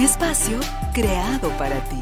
Espacio creado para ti.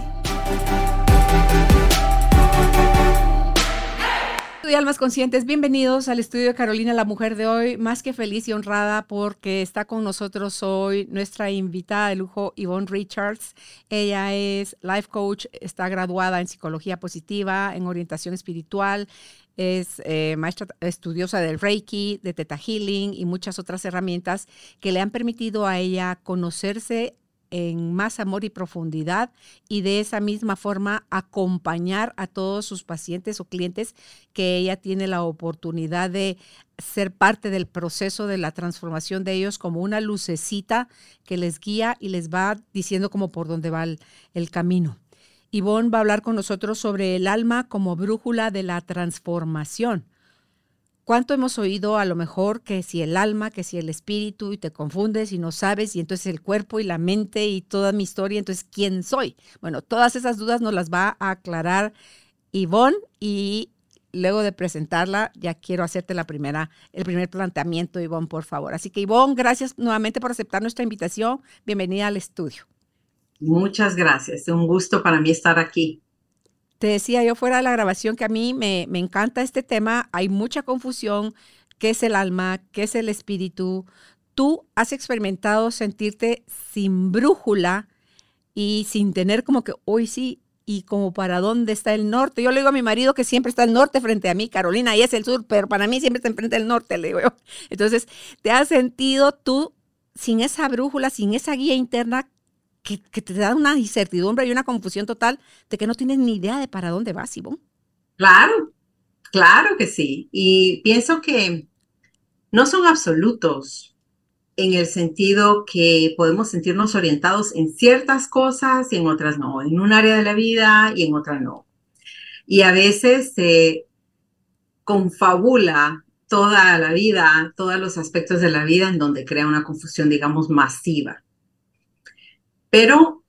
y almas conscientes, bienvenidos al estudio de Carolina, la mujer de hoy, más que feliz y honrada porque está con nosotros hoy nuestra invitada de lujo, Yvonne Richards. Ella es life coach, está graduada en psicología positiva, en orientación espiritual, es eh, maestra estudiosa del Reiki, de Theta Healing y muchas otras herramientas que le han permitido a ella conocerse en más amor y profundidad y de esa misma forma acompañar a todos sus pacientes o clientes que ella tiene la oportunidad de ser parte del proceso de la transformación de ellos como una lucecita que les guía y les va diciendo como por dónde va el, el camino. Ivonne va a hablar con nosotros sobre el alma como brújula de la transformación. ¿Cuánto hemos oído a lo mejor que si el alma, que si el espíritu y te confundes y no sabes y entonces el cuerpo y la mente y toda mi historia, entonces ¿quién soy? Bueno, todas esas dudas nos las va a aclarar Ivonne y luego de presentarla ya quiero hacerte la primera, el primer planteamiento, Ivonne, por favor. Así que Ivonne, gracias nuevamente por aceptar nuestra invitación. Bienvenida al estudio. Muchas gracias. Un gusto para mí estar aquí. Decía yo fuera de la grabación que a mí me, me encanta este tema, hay mucha confusión, qué es el alma, qué es el espíritu. Tú has experimentado sentirte sin brújula y sin tener como que hoy sí y como para dónde está el norte. Yo le digo a mi marido que siempre está el norte frente a mí, Carolina, y es el sur, pero para mí siempre está enfrente del norte, le digo yo. Entonces, ¿te has sentido tú sin esa brújula, sin esa guía interna que, te da una incertidumbre y una confusión total de que no tienes ni idea de para dónde vas, Ivonne. Claro, claro que sí. Y pienso que no son absolutos en el sentido que podemos sentirnos orientados en ciertas cosas y en otras no, en un área de la vida y en otra no. Y a veces se confabula toda la vida, todos los aspectos de la vida en donde crea una confusión, digamos, masiva. Pero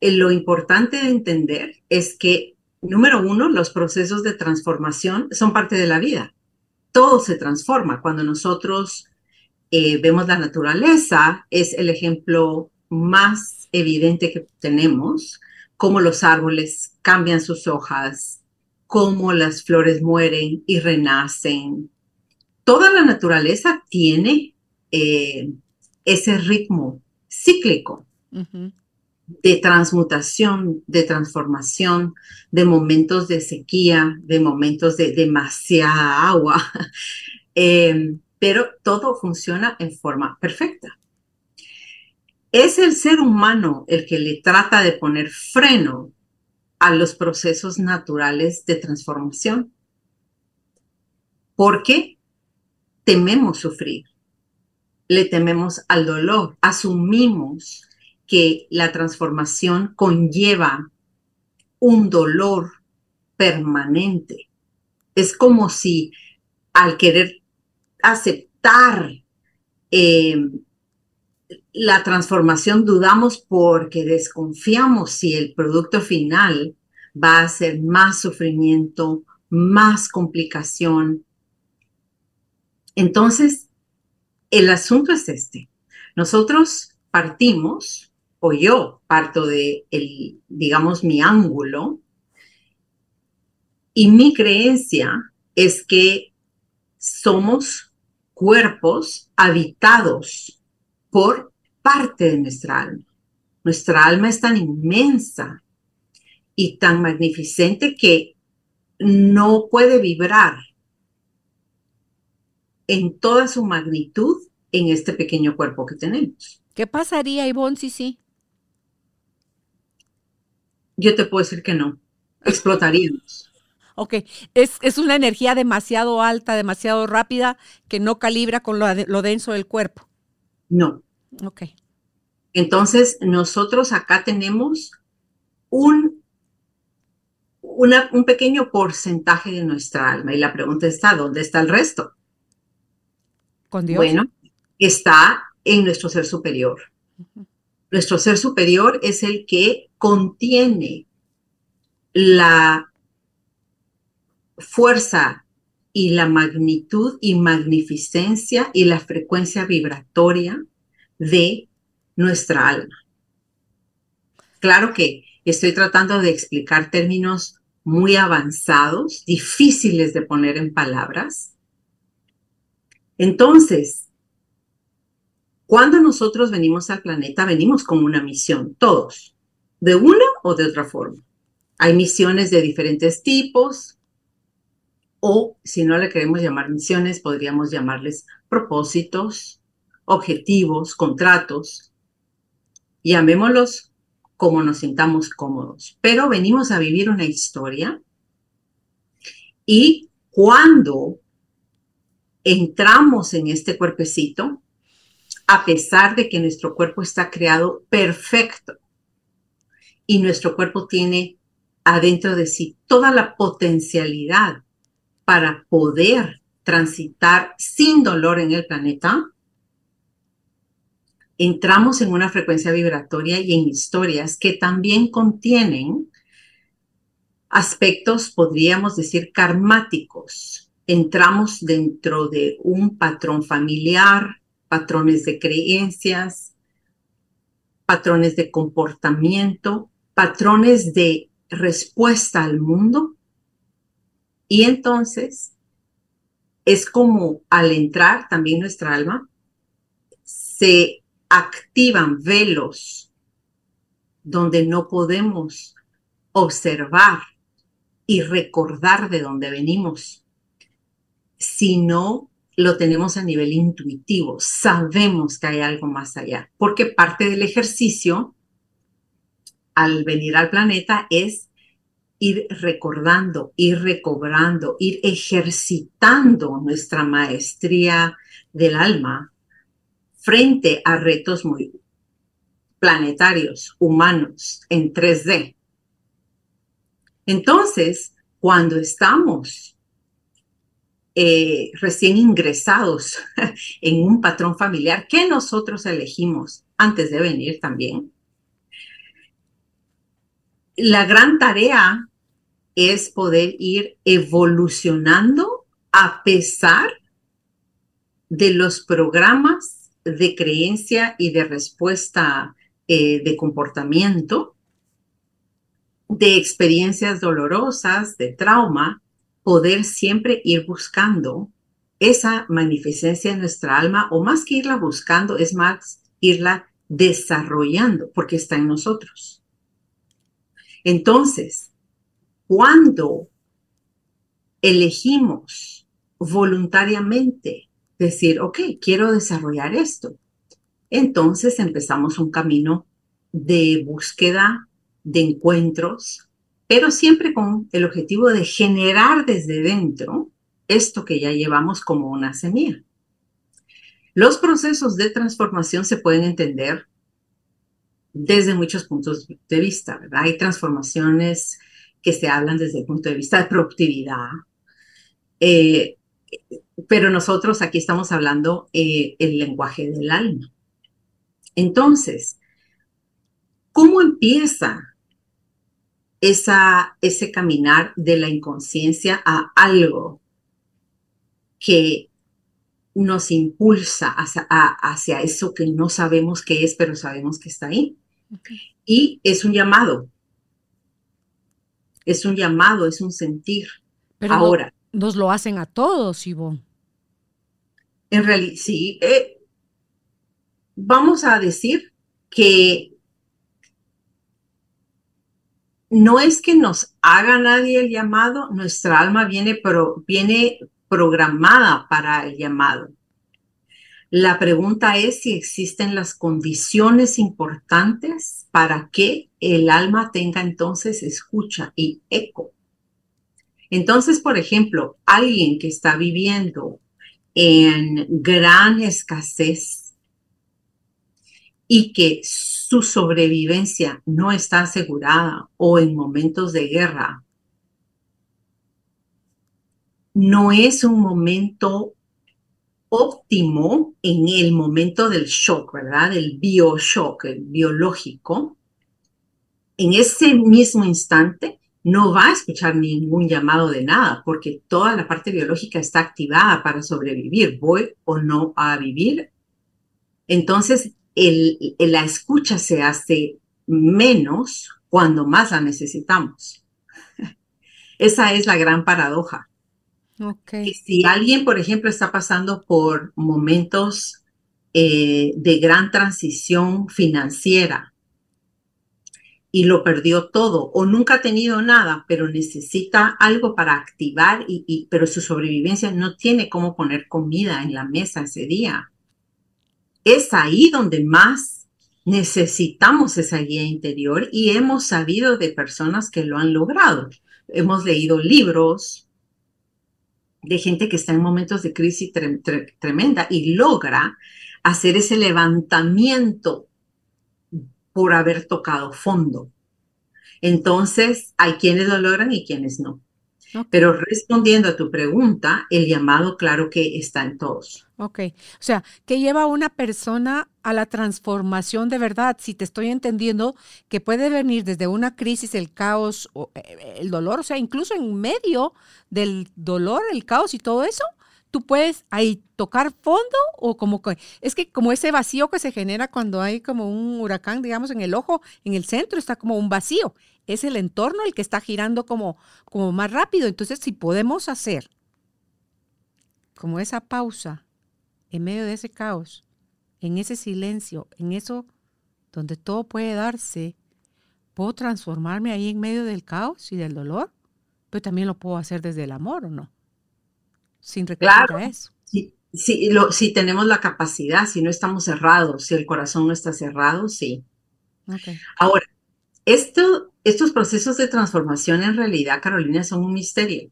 eh, lo importante de entender es que, número uno, los procesos de transformación son parte de la vida. Todo se transforma. Cuando nosotros eh, vemos la naturaleza, es el ejemplo más evidente que tenemos, cómo los árboles cambian sus hojas, cómo las flores mueren y renacen. Toda la naturaleza tiene eh, ese ritmo cíclico de transmutación, de transformación, de momentos de sequía, de momentos de demasiada agua, em, pero todo funciona en forma perfecta. Es el ser humano el que le trata de poner freno a los procesos naturales de transformación. Porque tememos sufrir, le tememos al dolor, asumimos que la transformación conlleva un dolor permanente. Es como si al querer aceptar eh, la transformación dudamos porque desconfiamos si el producto final va a ser más sufrimiento, más complicación. Entonces, el asunto es este. Nosotros partimos o yo parto de, el, digamos, mi ángulo, y mi creencia es que somos cuerpos habitados por parte de nuestra alma. Nuestra alma es tan inmensa y tan magnificente que no puede vibrar en toda su magnitud en este pequeño cuerpo que tenemos. ¿Qué pasaría, Ivonne, si sí? Yo te puedo decir que no. Explotaríamos. Ok, es, es una energía demasiado alta, demasiado rápida, que no calibra con lo, lo denso del cuerpo. No. Ok. Entonces, nosotros acá tenemos un, un pequeño porcentaje de nuestra alma. Y la pregunta está, ¿dónde está el resto? Con Dios. Bueno, está en nuestro ser superior. Nuestro ser superior es el que contiene la fuerza y la magnitud y magnificencia y la frecuencia vibratoria de nuestra alma. Claro que estoy tratando de explicar términos muy avanzados, difíciles de poner en palabras. Entonces, cuando nosotros venimos al planeta, venimos con una misión, todos, de una o de otra forma. Hay misiones de diferentes tipos, o si no le queremos llamar misiones, podríamos llamarles propósitos, objetivos, contratos. Llamémoslos como nos sintamos cómodos. Pero venimos a vivir una historia y cuando entramos en este cuerpecito, a pesar de que nuestro cuerpo está creado perfecto y nuestro cuerpo tiene adentro de sí toda la potencialidad para poder transitar sin dolor en el planeta, entramos en una frecuencia vibratoria y en historias que también contienen aspectos, podríamos decir, karmáticos. Entramos dentro de un patrón familiar, patrones de creencias, patrones de comportamiento, patrones de respuesta al mundo. Y entonces es como al entrar también nuestra alma, se activan velos donde no podemos observar y recordar de dónde venimos, sino lo tenemos a nivel intuitivo, sabemos que hay algo más allá, porque parte del ejercicio al venir al planeta es ir recordando, ir recobrando, ir ejercitando nuestra maestría del alma frente a retos muy planetarios, humanos, en 3D. Entonces, cuando estamos eh, recién ingresados en un patrón familiar que nosotros elegimos antes de venir también, la gran tarea es poder ir evolucionando a pesar de los programas de creencia y de respuesta eh, de comportamiento, de experiencias dolorosas, de trauma, poder siempre ir buscando esa magnificencia en nuestra alma, o más que irla buscando, es más irla desarrollando, porque está en nosotros. Entonces, cuando elegimos voluntariamente decir, ok, quiero desarrollar esto, entonces empezamos un camino de búsqueda, de encuentros, pero siempre con el objetivo de generar desde dentro esto que ya llevamos como una semilla. Los procesos de transformación se pueden entender desde muchos puntos de vista, ¿verdad? Hay transformaciones que se hablan desde el punto de vista de productividad. Eh, pero nosotros aquí estamos hablando eh, el lenguaje del alma. Entonces, ¿cómo empieza esa, ese caminar de la inconsciencia a algo que nos impulsa hacia, hacia, eso que no sabemos qué es, pero sabemos que está ahí? Y es un llamado, es un llamado, es un sentir. Pero Ahora. nos lo hacen a todos, Ivonne. En realidad, sí. Eh, vamos a decir que no es que nos haga nadie el llamado, nuestra alma viene, viene programada para el llamado. La pregunta es si existen las condiciones importantes para que el alma tenga entonces escucha y eco. Entonces, por ejemplo, alguien que está viviendo en gran escasez, y que su sobrevivencia no está asegurada o en momentos de guerra, no es un momento óptimo en el momento del shock, ¿verdad? Del bioshock, el biológico. En ese mismo instante no va a escuchar ningún llamado de nada porque toda la parte biológica está activada para sobrevivir. ¿Voy o no a vivir? Entonces, el, la escucha se hace menos cuando más la necesitamos. Esa es la gran paradoja. Okay. si alguien, por ejemplo, está pasando por momentos eh, de gran transición financiera y lo perdió todo o nunca ha tenido nada, pero necesita algo para activar, y, pero su sobrevivencia no tiene cómo poner comida en la mesa ese día. Es ahí donde más necesitamos esa guía interior y hemos sabido de personas que lo han logrado. Hemos leído libros, de gente que está en momentos de crisis tremenda y logra hacer ese levantamiento por haber tocado fondo. Entonces, hay quienes lo logran y quienes no. Pero respondiendo a tu pregunta, el llamado claro que está en todos. Ok, o sea, ¿qué lleva a una persona a la transformación de verdad? Si te estoy entendiendo, que puede venir desde una crisis, el caos, o eh, el dolor, o sea, incluso en medio del dolor, el caos y todo eso, tú puedes ahí tocar fondo o como que, es que como ese vacío que se genera cuando hay como un huracán, digamos, en el ojo, en el centro está como un vacío. Es el entorno el que está girando como, como más rápido. Entonces, si podemos hacer como esa pausa en medio de ese caos, en ese silencio, en eso donde todo puede darse, puedo transformarme ahí en medio del caos y del dolor, pero también lo puedo hacer desde el amor, ¿o no? sin recurrir a eso. Si, lo, si tenemos la capacidad, si no estamos cerrados, si el corazón no está cerrado, sí. Ahora, esto, estos procesos de transformación en realidad, Carolina, son un misterio.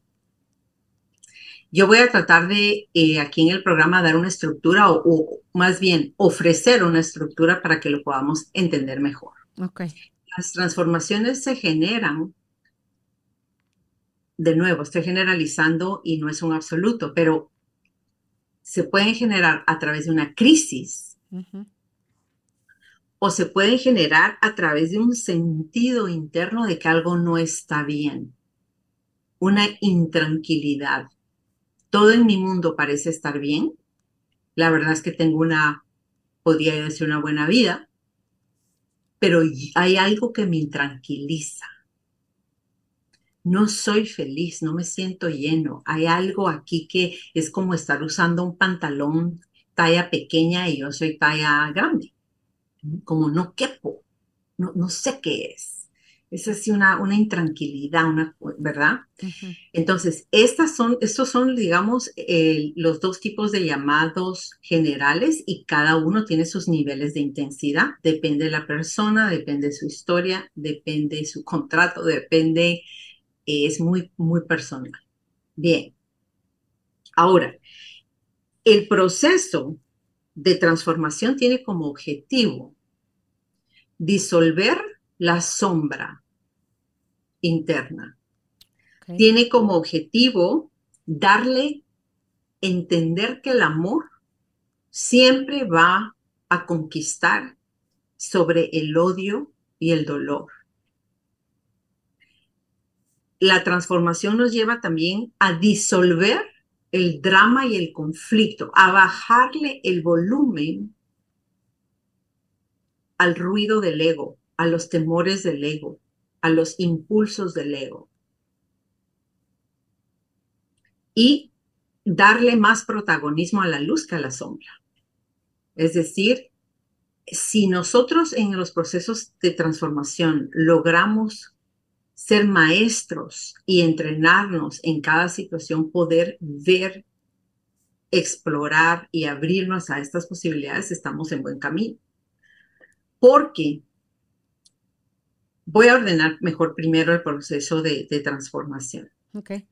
Yo voy a tratar de eh, aquí en el programa dar una estructura o, más bien ofrecer una estructura para que lo podamos entender mejor. Okay. Las transformaciones se generan de nuevo, estoy generalizando y no es un absoluto, pero se pueden generar a través de una crisis o se pueden generar a través de un sentido interno de que algo no está bien, una intranquilidad. Todo en mi mundo parece estar bien. La verdad es que tengo una, podría decir, una buena vida, pero hay algo que me intranquiliza no soy feliz, no me siento lleno. Hay algo aquí que es como estar usando un pantalón talla pequeña y yo soy talla grande. Como no quepo, no, no sé qué es. Es así una, una intranquilidad, una, ¿verdad? Entonces, estas son, estos son, digamos, los dos tipos de llamados generales y cada uno tiene sus niveles de intensidad. Depende de la persona, depende de su historia, depende de su contrato, depende es muy, muy personal. Bien. Ahora, el proceso de transformación tiene como objetivo disolver la sombra interna. Tiene como objetivo darle entender que el amor siempre va a conquistar sobre el odio y el dolor la transformación nos lleva también a disolver el drama y el conflicto, a bajarle el volumen al ruido del ego, a los temores del ego, a los impulsos del ego. Y darle más protagonismo a la luz que a la sombra. Es decir, si nosotros en los procesos de transformación logramos ser maestros y entrenarnos en cada situación, poder ver, explorar y abrirnos a estas posibilidades, estamos en buen camino. Porque voy a ordenar mejor primero el proceso de, transformación. Okay.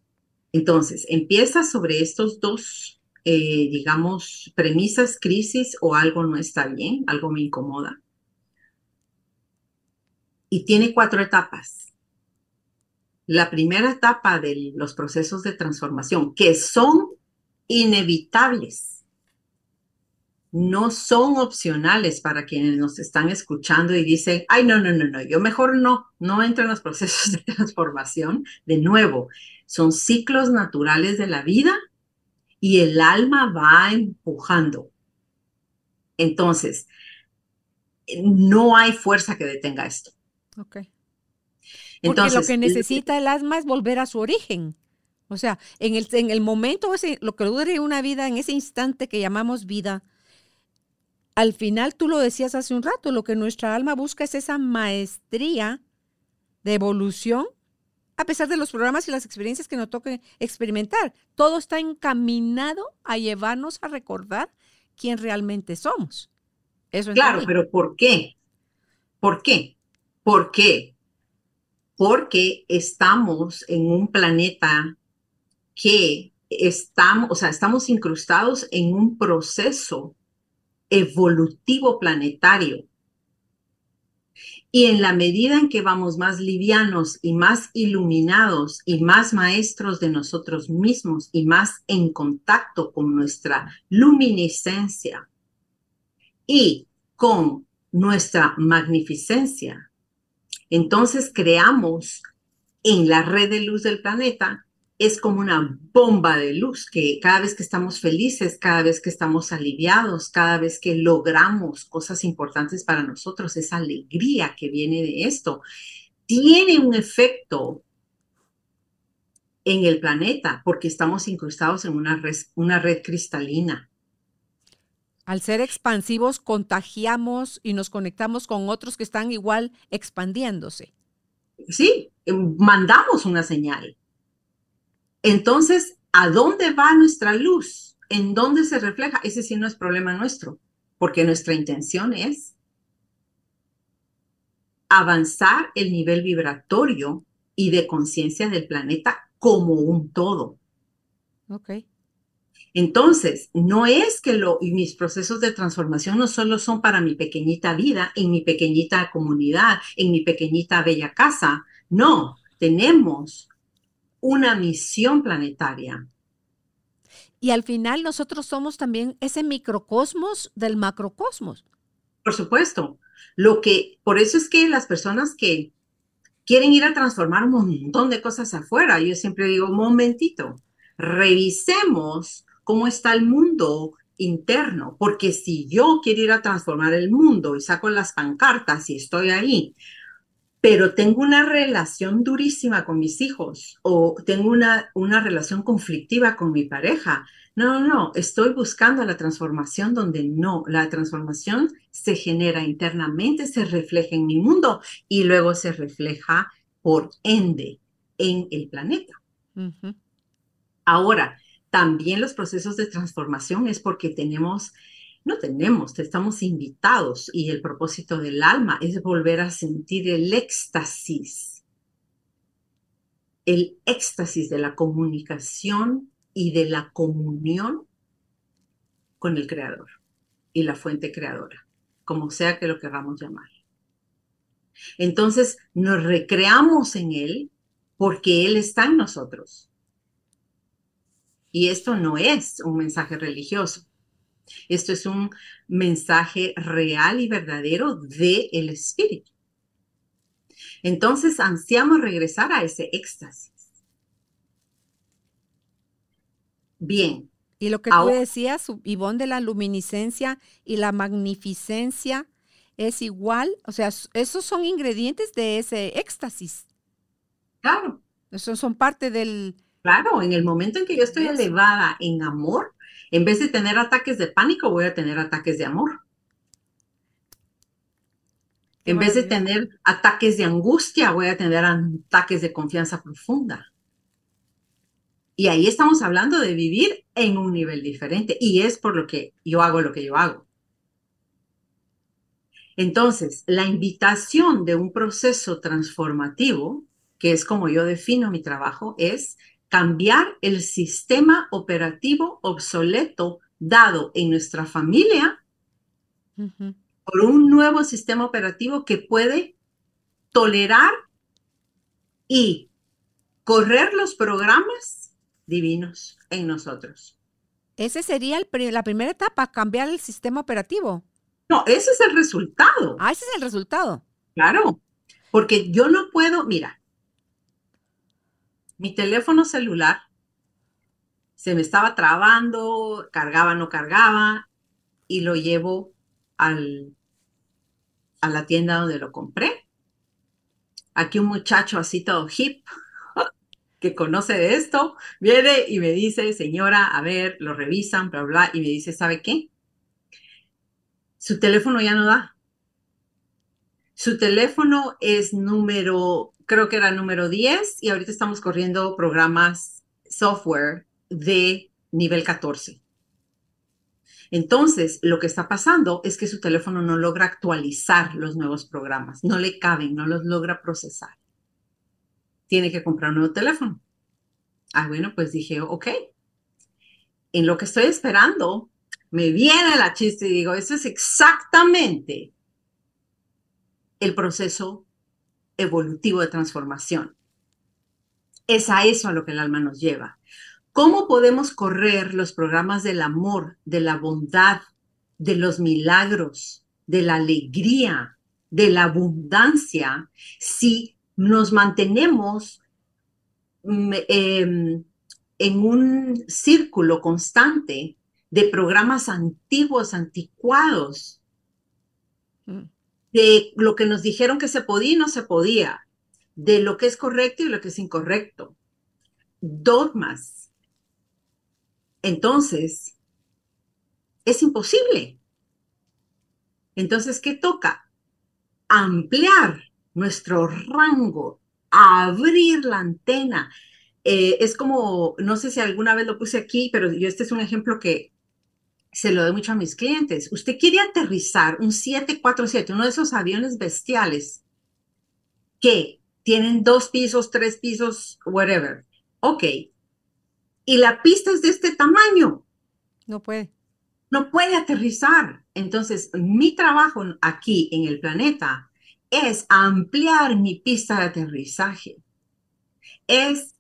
Entonces, empieza sobre estos dos, eh, digamos, premisas, crisis o algo no está bien, algo me incomoda. Y tiene cuatro etapas. La primera etapa de los procesos de transformación, que son inevitables no son opcionales para quienes nos están escuchando y dicen, ay, no, no, no, no, yo mejor no, no entro en los procesos de transformación. De nuevo, son ciclos naturales de la vida y el alma va empujando. Entonces, no hay fuerza que detenga esto. Ok. Entonces, Porque lo que necesita el alma es volver a su origen. O sea, en el, en el momento, ese, lo que dure una vida, en ese instante que llamamos vida, al final tú lo decías hace un rato, lo que nuestra alma busca es esa maestría de evolución, a pesar de los programas y las experiencias que nos toque experimentar. Todo está encaminado a llevarnos a recordar quién realmente somos. Eso claro, pero ¿por qué? ¿Por qué? ¿Por qué? Porque estamos en un planeta que estamos, o sea, estamos incrustados en un proceso evolutivo planetario. Y en la medida en que vamos más livianos y más iluminados y más maestros de nosotros mismos y más en contacto con nuestra luminiscencia y con nuestra magnificencia, entonces creamos en la red de luz del planeta es como una bomba de luz que cada vez que estamos felices, cada vez que estamos aliviados, cada vez que logramos cosas importantes para nosotros, esa alegría que viene de esto, tiene un efecto en el planeta porque estamos incrustados en una red, una red cristalina. Al ser expansivos, contagiamos y nos conectamos con otros que están igual expandiéndose. Sí, mandamos una señal. Entonces, ¿a dónde va nuestra luz? ¿En dónde se refleja? Ese sí no es problema nuestro, porque nuestra intención es avanzar el nivel vibratorio y de conciencia del planeta como un todo. Ok. Entonces, no es que lo, y mis procesos de transformación no solo son para mi pequeñita vida, en mi pequeñita comunidad, en mi pequeñita bella casa. No, tenemos una misión planetaria. Y al final nosotros somos también ese microcosmos del macrocosmos. Por supuesto. Lo que, por eso es que las personas que quieren ir a transformar un montón de cosas afuera, yo siempre digo, momentito, revisemos cómo está el mundo interno, porque si yo quiero ir a transformar el mundo y saco las pancartas y estoy ahí, pero tengo una relación durísima con mis hijos o tengo una, una relación conflictiva con mi pareja. No, no, no, estoy buscando la transformación donde no, la transformación se genera internamente, se refleja en mi mundo y luego se refleja por ende en el planeta. Ahora, también los procesos de transformación es porque tenemos no tenemos, estamos invitados y el propósito del alma es volver a sentir el éxtasis, el éxtasis de la comunicación y de la comunión con el creador y la fuente creadora, como sea que lo queramos llamar. Entonces nos recreamos en él porque él está en nosotros. Y esto no es un mensaje religioso. Esto es un mensaje real y verdadero del el espíritu. Entonces ansiamos regresar a ese éxtasis. Bien. Y lo que tú decías, Ivonne, de la luminiscencia y la magnificencia es igual, o sea, esos son ingredientes de ese éxtasis. Claro. Esos son parte del... Claro, en el momento en que yo estoy elevada en amor, en vez de tener ataques de pánico, voy a tener ataques de amor. En vez de tener ataques de angustia, voy a tener ataques de confianza profunda. Y ahí estamos hablando de vivir en un nivel diferente. Y es por lo que yo hago lo que yo hago. Entonces, la invitación de un proceso transformativo, que es como yo defino mi trabajo, es cambiar el sistema operativo obsoleto dado en nuestra familia por un nuevo sistema operativo que puede tolerar y correr los programas divinos en nosotros. Ese sería la primera etapa, cambiar el sistema operativo. No, ese es el resultado. Ah, ese es el resultado. Claro, porque yo no puedo, mira, mi teléfono celular se me estaba trabando, cargaba, no cargaba, y lo llevo al, a la tienda donde lo compré. Aquí un muchacho así todo hip, que conoce de esto, viene y me dice, señora, a ver, lo revisan, bla, bla, y me dice, ¿sabe qué? Su teléfono ya no da. Su teléfono es número, creo que era número 10 y ahorita estamos corriendo programas software de nivel 14. Entonces, lo que está pasando es que su teléfono no logra actualizar los nuevos programas, no le caben, no los logra procesar. Tiene que comprar un nuevo teléfono. Ah, bueno, pues dije, ok. En lo que estoy esperando, me viene la chiste y digo, eso es exactamente el proceso evolutivo de transformación. Es a eso a lo que el alma nos lleva. ¿Cómo podemos correr los programas del amor, de la bondad, de los milagros, de la alegría, de la abundancia, si nos mantenemos mm, em, en un círculo constante de programas antiguos, anticuados, mm. De lo que nos dijeron que se podía y no se podía, de lo que es correcto y lo que es incorrecto, dogmas. Entonces, es imposible. Entonces, ¿qué toca? Ampliar nuestro rango, abrir la antena. Eh, es como, no sé si alguna vez lo puse aquí, pero yo este es un ejemplo que se lo doy mucho a mis clientes. Usted quiere aterrizar un 747, uno de esos aviones bestiales que tienen dos pisos, tres pisos, whatever. Ok. Y la pista es de este tamaño. No puede. No puede aterrizar. Entonces, mi trabajo aquí en el planeta es ampliar mi pista de aterrizaje. Es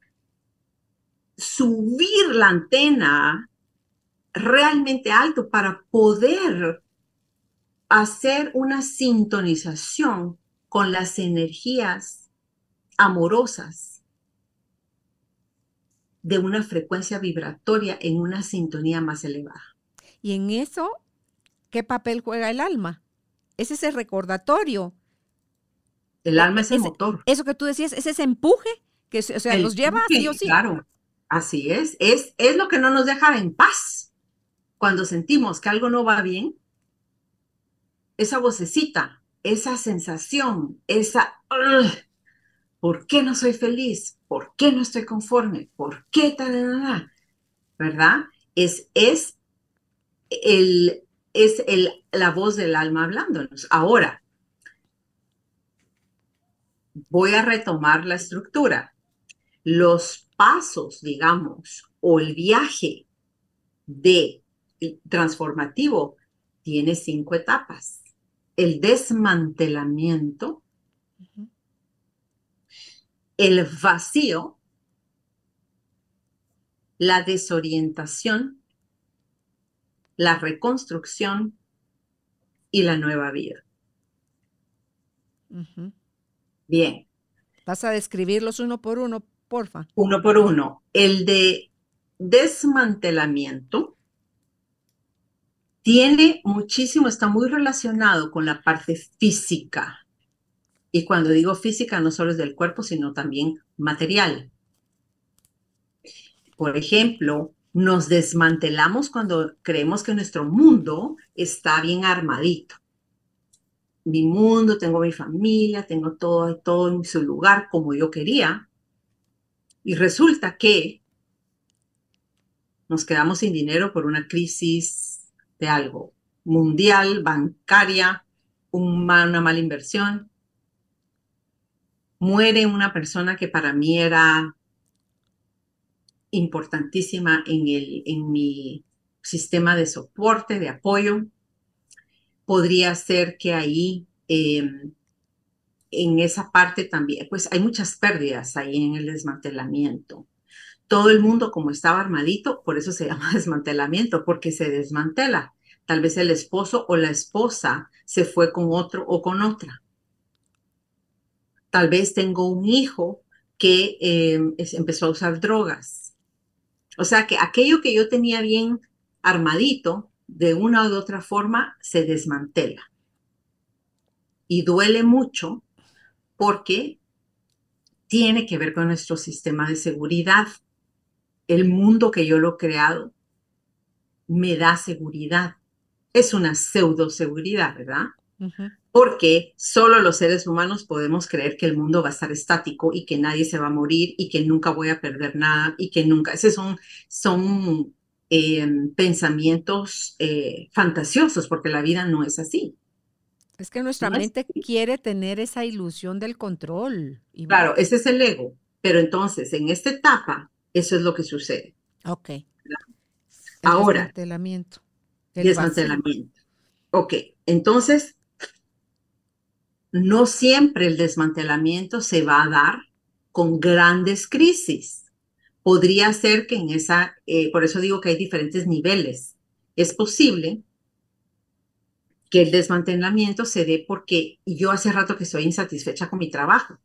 subir la antena realmente alto para poder hacer una sintonización con las energías amorosas de una frecuencia vibratoria en una sintonía más elevada. Y en eso, ¿qué papel juega el alma? Es ese recordatorio. El alma es el motor. Eso que tú decías, es ese empuje que o sea, nos lleva sí o sí. Claro, así es. es. Es lo que no nos deja en paz cuando sentimos que algo no va bien, esa vocecita, esa sensación, esa, ¿por qué no soy feliz? ¿Por qué no estoy conforme? ¿Por qué tal? ¿Verdad? Es, es, el, es el, la voz del alma hablándonos. Ahora, voy a retomar la estructura. Los pasos, digamos, o el viaje de transformativo tiene cinco etapas. El desmantelamiento, el vacío, la desorientación, la reconstrucción y la nueva vida. Bien. ¿Vas a describirlos uno por uno, porfa? Uno por uno. El de desmantelamiento tiene muchísimo, está muy relacionado con la parte física. Y cuando digo física, no solo es del cuerpo, sino también material. Por ejemplo, nos desmantelamos cuando creemos que nuestro mundo está bien armadito. Mi mundo, tengo mi familia, tengo todo, todo en su lugar como yo quería. Y resulta que nos quedamos sin dinero por una crisis de algo mundial, bancaria, una mala inversión. Muere una persona que para mí era importantísima en, el, en mi sistema de soporte, de apoyo. Podría ser que ahí em, en esa parte también, pues hay muchas pérdidas ahí en el desmantelamiento. Todo el mundo como estaba armadito, por eso se llama desmantelamiento, porque se desmantela. Tal vez el esposo o la esposa se fue con otro o con otra. Tal vez tengo un hijo que eh, empezó a usar drogas. O sea que aquello que yo tenía bien armadito, de una u otra forma, se desmantela. Y duele mucho porque tiene que ver con nuestro sistema de seguridad. El mundo que yo lo he creado me da seguridad. Es una pseudo seguridad, ¿verdad? Porque solo los seres humanos podemos creer que el mundo va a estar estático y que nadie se va a morir y que nunca voy a perder nada y que nunca. Esos son, son em, pensamientos eh, fantasiosos porque la vida no es así. Es que nuestra mente quiere tener esa ilusión del control. Claro, ese es el ego. Pero entonces, en esta etapa, eso es lo que sucede. Ok. Ahora. Desmantelamiento. Desmantelamiento. Ok, entonces, no siempre el desmantelamiento se va a dar con grandes crisis. Podría ser que en esa, eh, por eso digo que hay diferentes niveles. Es posible que el desmantelamiento se dé porque yo hace rato que estoy insatisfecha con mi trabajo.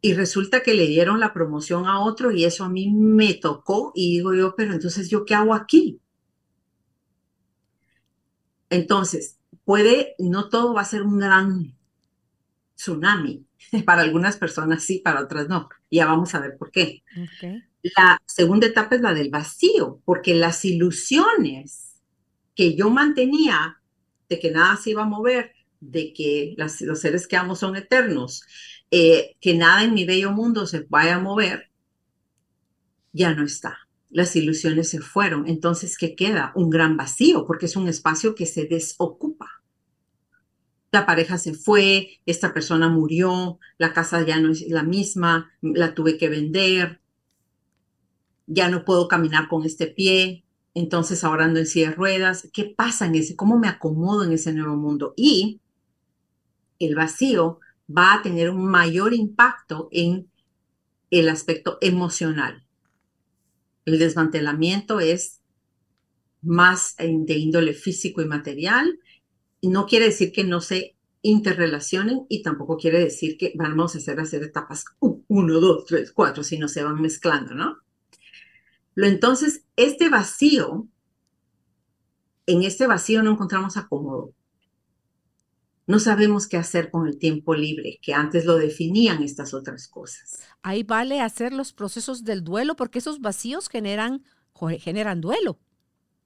Y resulta que le dieron la promoción a otro y eso a mí me tocó y digo yo, pero entonces yo qué hago aquí? Entonces, puede, no todo va a ser un gran tsunami. Para algunas personas sí, para otras no. Ya vamos a ver por qué. La segunda etapa es la del vacío, porque las ilusiones que yo mantenía de que nada se iba a mover, de que los seres que amo son eternos, eh, que nada en mi bello mundo se vaya a mover, ya no está. Las ilusiones se fueron. Entonces, ¿qué queda? Un gran vacío, porque es un espacio que se desocupa. La pareja se fue, esta persona murió, la casa ya no es la misma, la tuve que vender, ya no puedo caminar con este pie, entonces ahora ando en silla de ruedas. ¿Qué pasa en ese? ¿Cómo me acomodo en ese nuevo mundo? Y el vacío va a tener un mayor impacto en el aspecto emocional. El desmantelamiento es más de índole físico y material. No quiere decir que no se interrelacionen y tampoco quiere decir que vamos a hacer, hacer etapas uno, dos, tres, cuatro, sino se van mezclando, ¿no? Entonces, este vacío, en este vacío no encontramos acomodo. No sabemos qué hacer con el tiempo libre, que antes lo definían estas otras cosas. Ahí vale hacer los procesos del duelo, porque esos vacíos generan, generan duelo.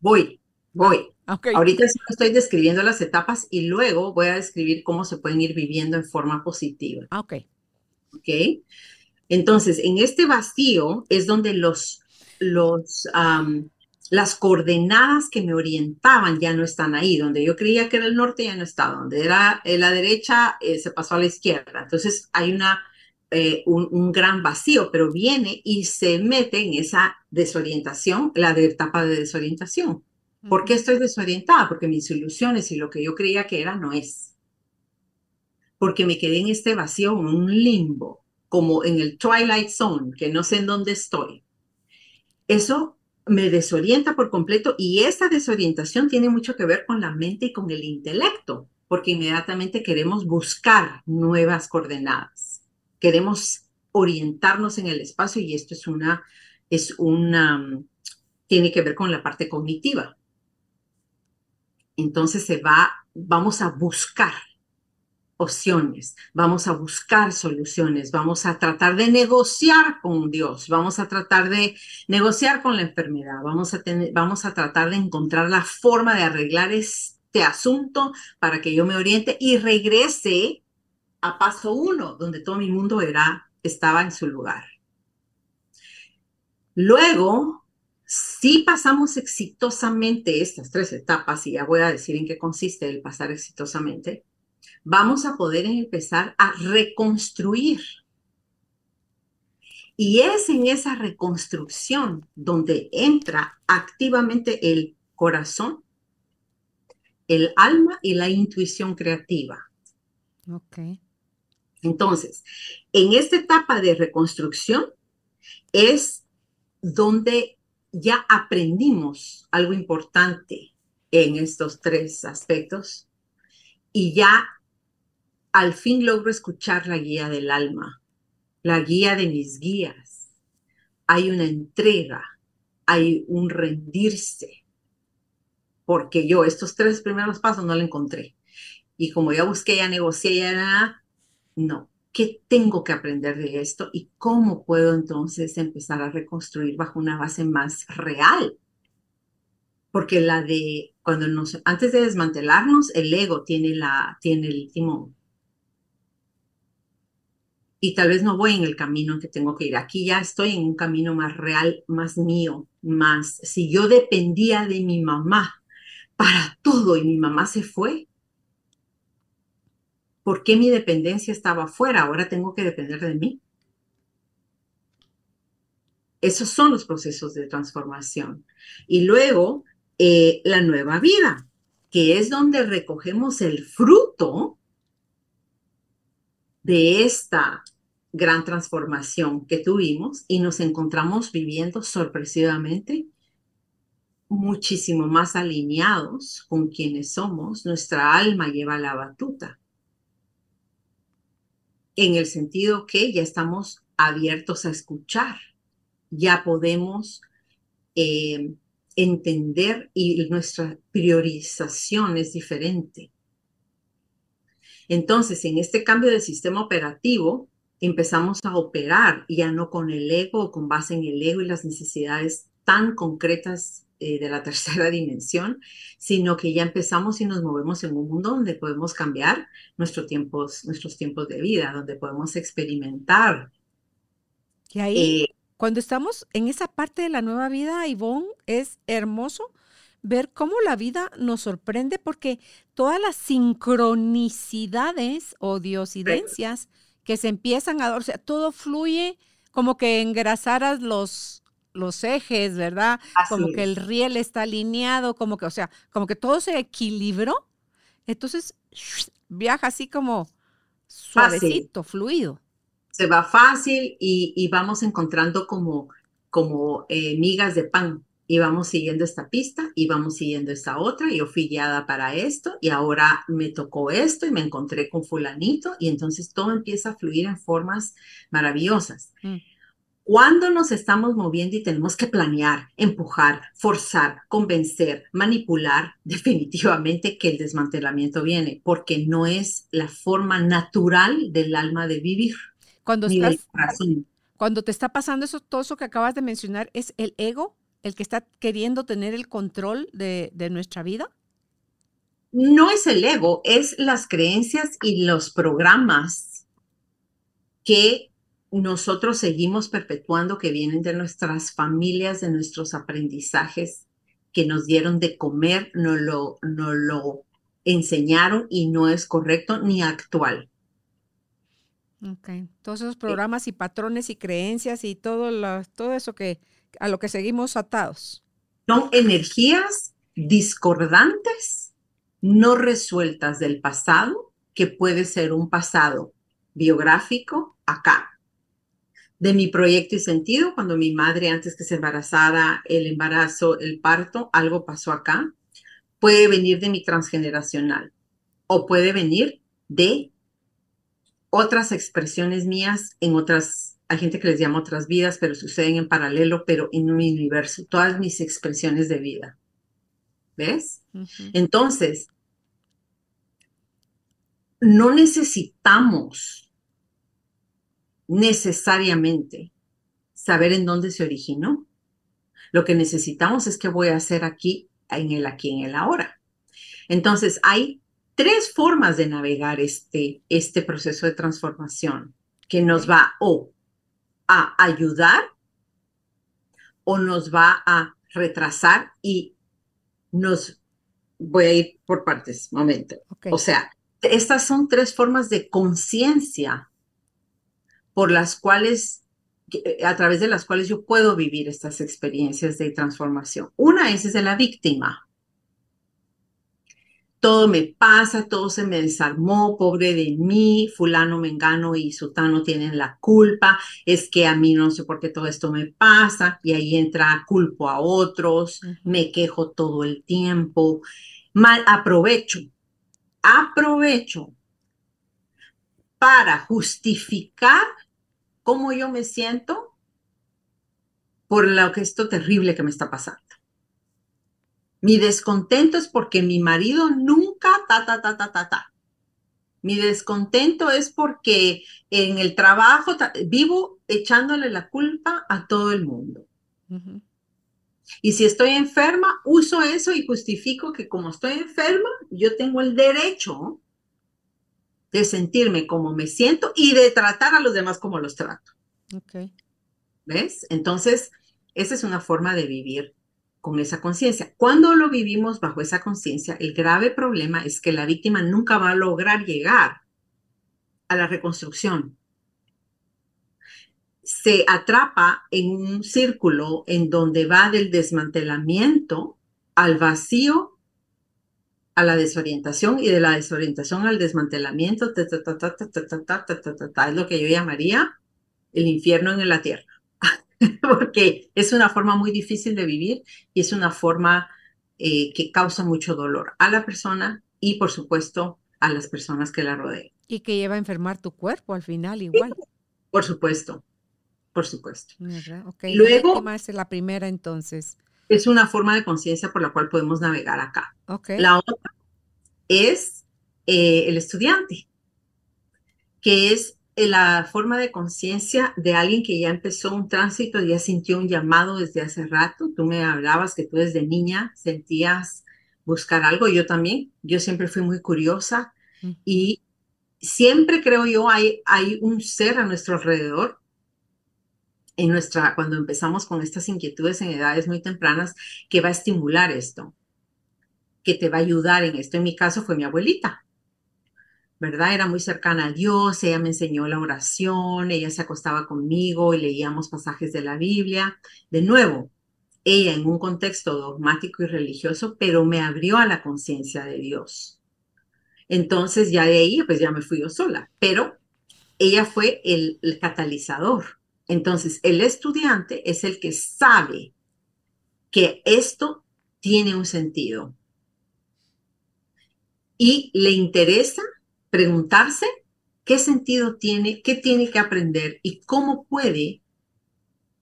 Voy, voy. Ah, Ahorita estoy describiendo las etapas y luego voy a describir cómo se pueden ir viviendo en forma positiva. Ah, ok. Ok. Entonces, en este vacío es donde los los, las coordenadas que me orientaban ya no están ahí. Donde yo creía que era el norte ya no está. Donde era eh, la derecha eh, se pasó a la izquierda. Entonces hay una, eh, un, gran vacío, pero viene y se mete en esa desorientación, la etapa de desorientación. ¿Por qué estoy desorientada? Porque mis ilusiones y lo que yo creía que era no es. Porque me quedé en este vacío, en un limbo, como en el Twilight Zone, que no sé en dónde estoy eso me desorienta por completo y esa desorientación tiene mucho que ver con la mente y con el intelecto, porque inmediatamente queremos buscar nuevas coordenadas, queremos orientarnos en el espacio y esto es una, es una, tiene que ver con la parte cognitiva. Entonces se va, vamos a buscar opciones, vamos a buscar soluciones, vamos a tratar de negociar con Dios, vamos a tratar de negociar con la enfermedad, vamos a, vamos a tratar de encontrar la forma de arreglar este asunto para que yo me oriente y regrese a paso uno, donde todo mi mundo era, estaba en su lugar. Luego, si pasamos exitosamente estas tres etapas, y ya voy a decir en qué consiste el pasar exitosamente, vamos a poder empezar a reconstruir. Y es en esa reconstrucción donde entra activamente el corazón, el alma y la intuición creativa. Ok. Entonces, en esta etapa de reconstrucción es donde ya aprendimos algo importante en estos tres aspectos y ya al fin logro escuchar la guía del alma, la guía de mis guías. Hay una entrega, hay un rendirse, porque yo estos tres primeros pasos no lo encontré. Y como ya busqué, ya negocié, ya no. ¿Qué tengo que aprender de esto y cómo puedo entonces empezar a reconstruir bajo una base más real? Porque la de cuando nos antes de desmantelarnos, el ego tiene la tiene el timón. Y tal vez no voy en el camino que tengo que ir. Aquí ya estoy en un camino más real, más mío, más si yo dependía de mi mamá para todo y mi mamá se fue, ¿Por qué mi dependencia estaba afuera? Ahora tengo que depender de mí. Esos son los procesos de transformación. Y luego, eh, la nueva vida, que es donde recogemos el fruto de esta gran transformación que tuvimos y nos encontramos viviendo sorpresivamente muchísimo más alineados con quienes somos. Nuestra alma lleva la batuta en el sentido que ya estamos abiertos a escuchar, ya podemos eh, entender y nuestra priorización es diferente. Entonces, en este cambio de sistema operativo, empezamos a operar ya no con el ego con base en el ego y las necesidades tan concretas eh, de la tercera dimensión, sino que ya empezamos y nos movemos en un mundo donde podemos cambiar nuestros tiempos, nuestros tiempos de vida, donde podemos experimentar. Y ahí, eh, cuando estamos en esa parte de la nueva vida, Ivonne, es hermoso ver cómo la vida nos sorprende porque todas las sincronicidades o diosidencias que se empiezan a dar, o sea, todo fluye como que engrasaras los, los ejes, ¿verdad? como que el riel está alineado, como que, o sea, como que todo se equilibró. Entonces, viaja así como suavecito, fluido. Se va fácil y, vamos encontrando como, como eh, migas de pan. Y vamos siguiendo esta pista y vamos siguiendo esta otra. Yo fui guiada para esto y ahora me tocó esto y me encontré con fulanito y entonces todo empieza a fluir en formas maravillosas. Mm. Cuando nos estamos moviendo y tenemos que planear, empujar, forzar, convencer, manipular, definitivamente que el desmantelamiento viene, porque no es la forma natural del alma de vivir. Cuando, cuando te está pasando eso, todo eso que acabas de mencionar, ¿es el ego el que está queriendo tener el control de, de nuestra vida? No es el ego, es las creencias y los programas que nosotros seguimos perpetuando que vienen de nuestras familias, de nuestros aprendizajes que nos dieron de comer, no lo, no lo enseñaron y no es correcto ni actual. Ok, todos esos programas y patrones y creencias y todo, todo eso que a lo que seguimos atados. Son energías discordantes, no resueltas del pasado, que puede ser un pasado biográfico acá, de mi proyecto y sentido, cuando mi madre antes que se embarazara, el embarazo, el parto, algo pasó acá, puede venir de mi transgeneracional o puede venir de otras expresiones mías en otras, hay gente que les llama otras vidas, pero suceden en paralelo, pero en un universo, todas mis expresiones de vida. ¿Ves? Entonces, no necesitamos necesariamente saber en dónde se originó. Lo que necesitamos es qué voy a hacer aquí, en el aquí, en el ahora. Entonces, hay tres formas de navegar este, este proceso de transformación que nos va o a ayudar o nos va a retrasar y nos voy a ir por partes, momento. O sea, estas son tres formas de conciencia por las cuales, eh, a través de las cuales yo puedo vivir estas experiencias de transformación. Una es de la víctima. Todo me pasa, todo se me desarmó, pobre de mí, fulano, mengano y sutano tienen la culpa, es que a mí no sé por qué todo esto me pasa y ahí entra culpo a otros, me quejo todo el tiempo, mal aprovecho, aprovecho para justificar cómo yo me siento por lo que esto terrible que me está pasando. Mi descontento es porque mi marido nunca ta, ta, ta, ta, ta, ta. Mi descontento es porque en el trabajo vivo echándole la culpa a todo el mundo. Y si estoy enferma, uso eso y justifico que como estoy enferma, yo tengo el derecho de sentirme como me siento y de tratar a los demás como los trato. ¿Ves? Entonces, esa es una forma de vivir con esa conciencia. Cuando lo vivimos bajo esa conciencia, el grave problema es que la víctima nunca va a lograr llegar a la reconstrucción. Se atrapa en un círculo en donde va del desmantelamiento al vacío, a la desorientación y de la desorientación al desmantelamiento, es lo que yo llamaría el infierno en la tierra. porque es una forma muy difícil de vivir y es una forma eh, que causa mucho dolor a la persona y, por supuesto, a las personas que la rodean. Y que lleva a enfermar tu cuerpo al final igual. Por supuesto, por supuesto. Okay. Luego, es la primera entonces? Es una forma de conciencia por la cual podemos navegar acá. Okay. La otra es eh, el estudiante, que es la forma de conciencia de alguien que ya empezó un tránsito, ya sintió un llamado desde hace rato. Tú me hablabas que tú desde niña sentías buscar algo, yo también, yo siempre fui muy curiosa y siempre creo yo hay, hay un ser a nuestro alrededor. En nuestra, cuando empezamos con estas inquietudes en edades muy tempranas, que va a estimular esto, que te va a ayudar en esto. En mi caso fue mi abuelita ¿verdad? Era muy cercana a Dios, ella me enseñó la oración, ella se acostaba conmigo y leíamos pasajes de la Biblia. De nuevo, ella en un contexto dogmático y religioso, pero me abrió a la conciencia de Dios. Entonces ya de ahí, pues ya me fui yo sola, pero ella fue el, el catalizador. Entonces, el estudiante es el que sabe que esto tiene un sentido y le interesa preguntarse qué sentido tiene, qué tiene que aprender y cómo puede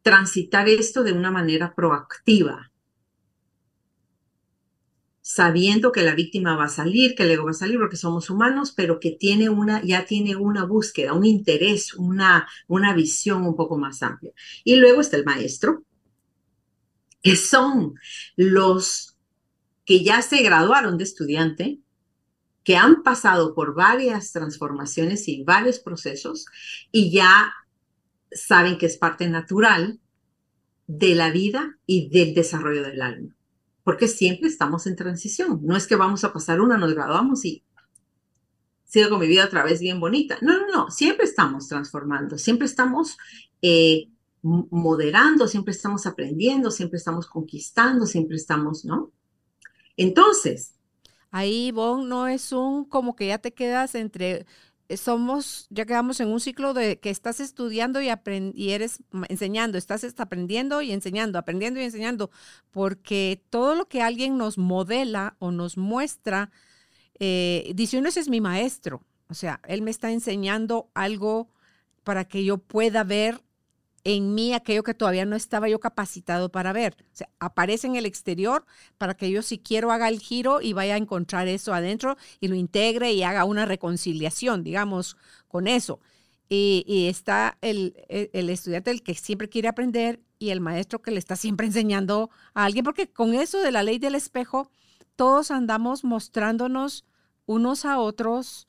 transitar esto de una manera proactiva, sabiendo que la víctima va a salir, que el ego va a salir porque somos humanos, pero que tiene una, ya tiene una búsqueda, un interés, una, una visión un poco más amplia. Y luego está el maestro, que son los que ya se graduaron de estudiante, que han pasado por varias transformaciones y varios procesos y ya saben que es parte natural de la vida y del desarrollo del alma. Porque siempre estamos en transición. No es que vamos a pasar una, nos graduamos y sigo con mi vida otra vez bien bonita. No, no, no. Siempre estamos transformando, siempre estamos eh, moderando, siempre estamos aprendiendo, siempre estamos conquistando, siempre estamos, ¿no? Entonces, Ahí, Bon, no es un como que ya te quedas entre, eh, somos, ya quedamos en un ciclo de que estás estudiando y, y eres enseñando, estás aprendiendo y enseñando, aprendiendo y enseñando, porque todo lo que alguien nos modela o nos muestra, eh, dice uno, ese es mi maestro, o sea, él me está enseñando algo para que yo pueda ver en mí aquello que todavía no estaba yo capacitado para ver. O sea, aparece en el exterior para que yo si quiero haga el giro y vaya a encontrar eso adentro y lo integre y haga una reconciliación, digamos, con eso. Y, está el, el, estudiante el que siempre quiere aprender y el maestro que le está siempre enseñando a alguien, porque con eso de la ley del espejo, todos andamos mostrándonos unos a otros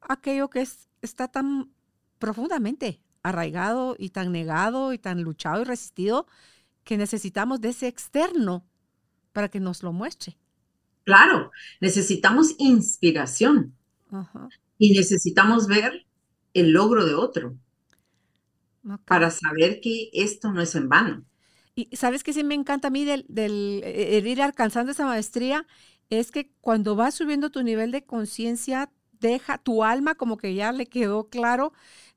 aquello que es, está tan profundamente arraigado y tan negado y tan luchado y resistido que necesitamos de ese externo para que nos lo muestre. Claro, necesitamos inspiración y necesitamos ver el logro de otro para saber que esto no es en vano. Y sabes que sí me encanta a mí del, del, ir alcanzando esa maestría es que cuando vas subiendo tu nivel de conciencia, deja tu alma como que ya le quedó claro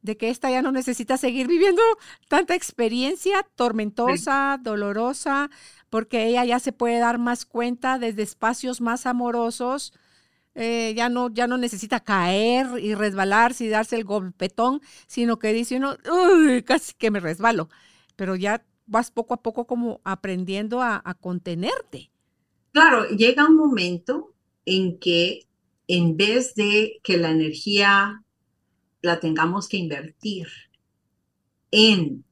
de que esta ya no necesita seguir viviendo tanta experiencia tormentosa, dolorosa, porque ella ya se puede dar más cuenta desde espacios más amorosos. Eh, ya, no, ya no necesita caer y resbalarse y darse el golpetón, sino que dice uno, Uy, casi que me resbalo, pero ya vas poco a poco como aprendiendo a, a contenerte. Claro, llega un momento en que en vez de que la energía la tengamos que invertir en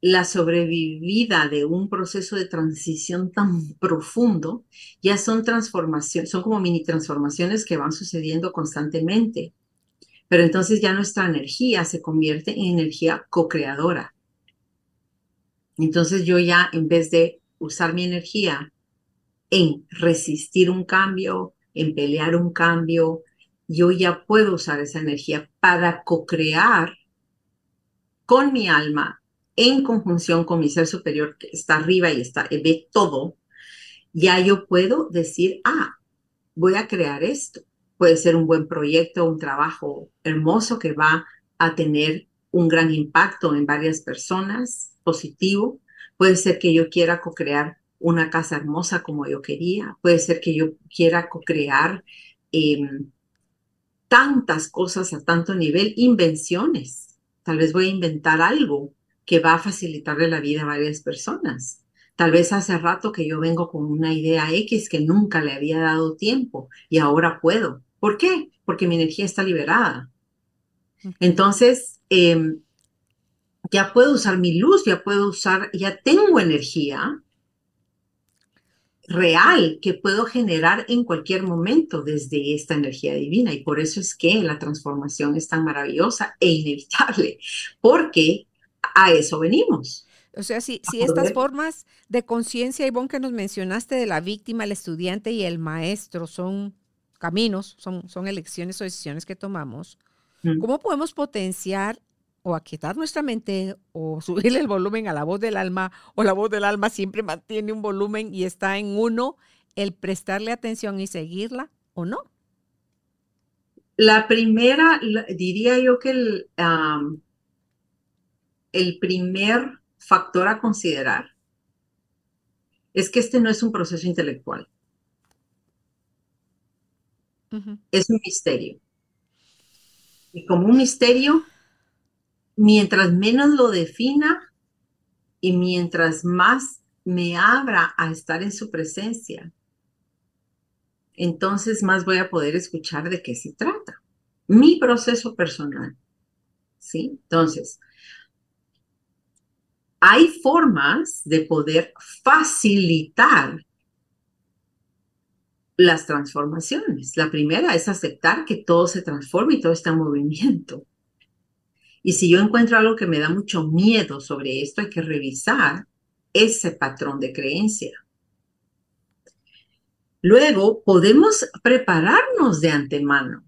la sobrevivida de un proceso de transición tan profundo, ya son transformaciones, son como mini transformaciones que van sucediendo constantemente. Pero entonces ya nuestra energía se convierte en energía co-creadora. Entonces yo ya, en vez de usar mi energía en resistir un cambio, en pelear un cambio, yo ya puedo usar esa energía para co-crear con mi alma en conjunción con mi ser superior que está arriba y está, ve todo, ya yo puedo decir, ah, voy a crear esto. Puede ser un buen proyecto, un trabajo hermoso que va a tener un gran impacto en varias personas, positivo. Puede ser que yo quiera co-crear una casa hermosa como yo quería. Puede ser que yo quiera co-crear em, tantas cosas a tanto nivel, invenciones. Tal vez voy a inventar algo que va a facilitarle la vida a varias personas. Tal vez hace rato que yo vengo con una idea X que nunca le había dado tiempo y ahora puedo. ¿Por qué? Porque mi energía está liberada. Entonces, em, ya puedo usar mi luz, ya puedo usar, ya tengo energía real que puedo generar en cualquier momento desde esta energía divina. Y por eso es que la transformación es tan maravillosa e inevitable, porque a eso venimos. O sea, si, si estas formas de conciencia, Ivonne, que nos mencionaste de la víctima, el estudiante y el maestro son caminos, son, son elecciones o decisiones que tomamos, ¿cómo podemos potenciar o aquietar nuestra mente o subirle el volumen a la voz del alma o la voz del alma siempre mantiene un volumen y está en uno el prestarle atención y seguirla o no? La primera, diría yo que el, el primer factor a considerar es que este no es un proceso intelectual. Es un misterio. Y como un misterio, mientras menos lo defina y mientras más me abra a estar en su presencia, entonces más voy a poder escuchar de qué se trata. Mi proceso personal. ¿Sí? Entonces, hay formas de poder facilitar las transformaciones. La primera es aceptar que todo se transforma y todo está en movimiento. Y si yo encuentro algo que me da mucho miedo sobre esto, hay que revisar ese patrón de creencia. Luego, podemos prepararnos de antemano.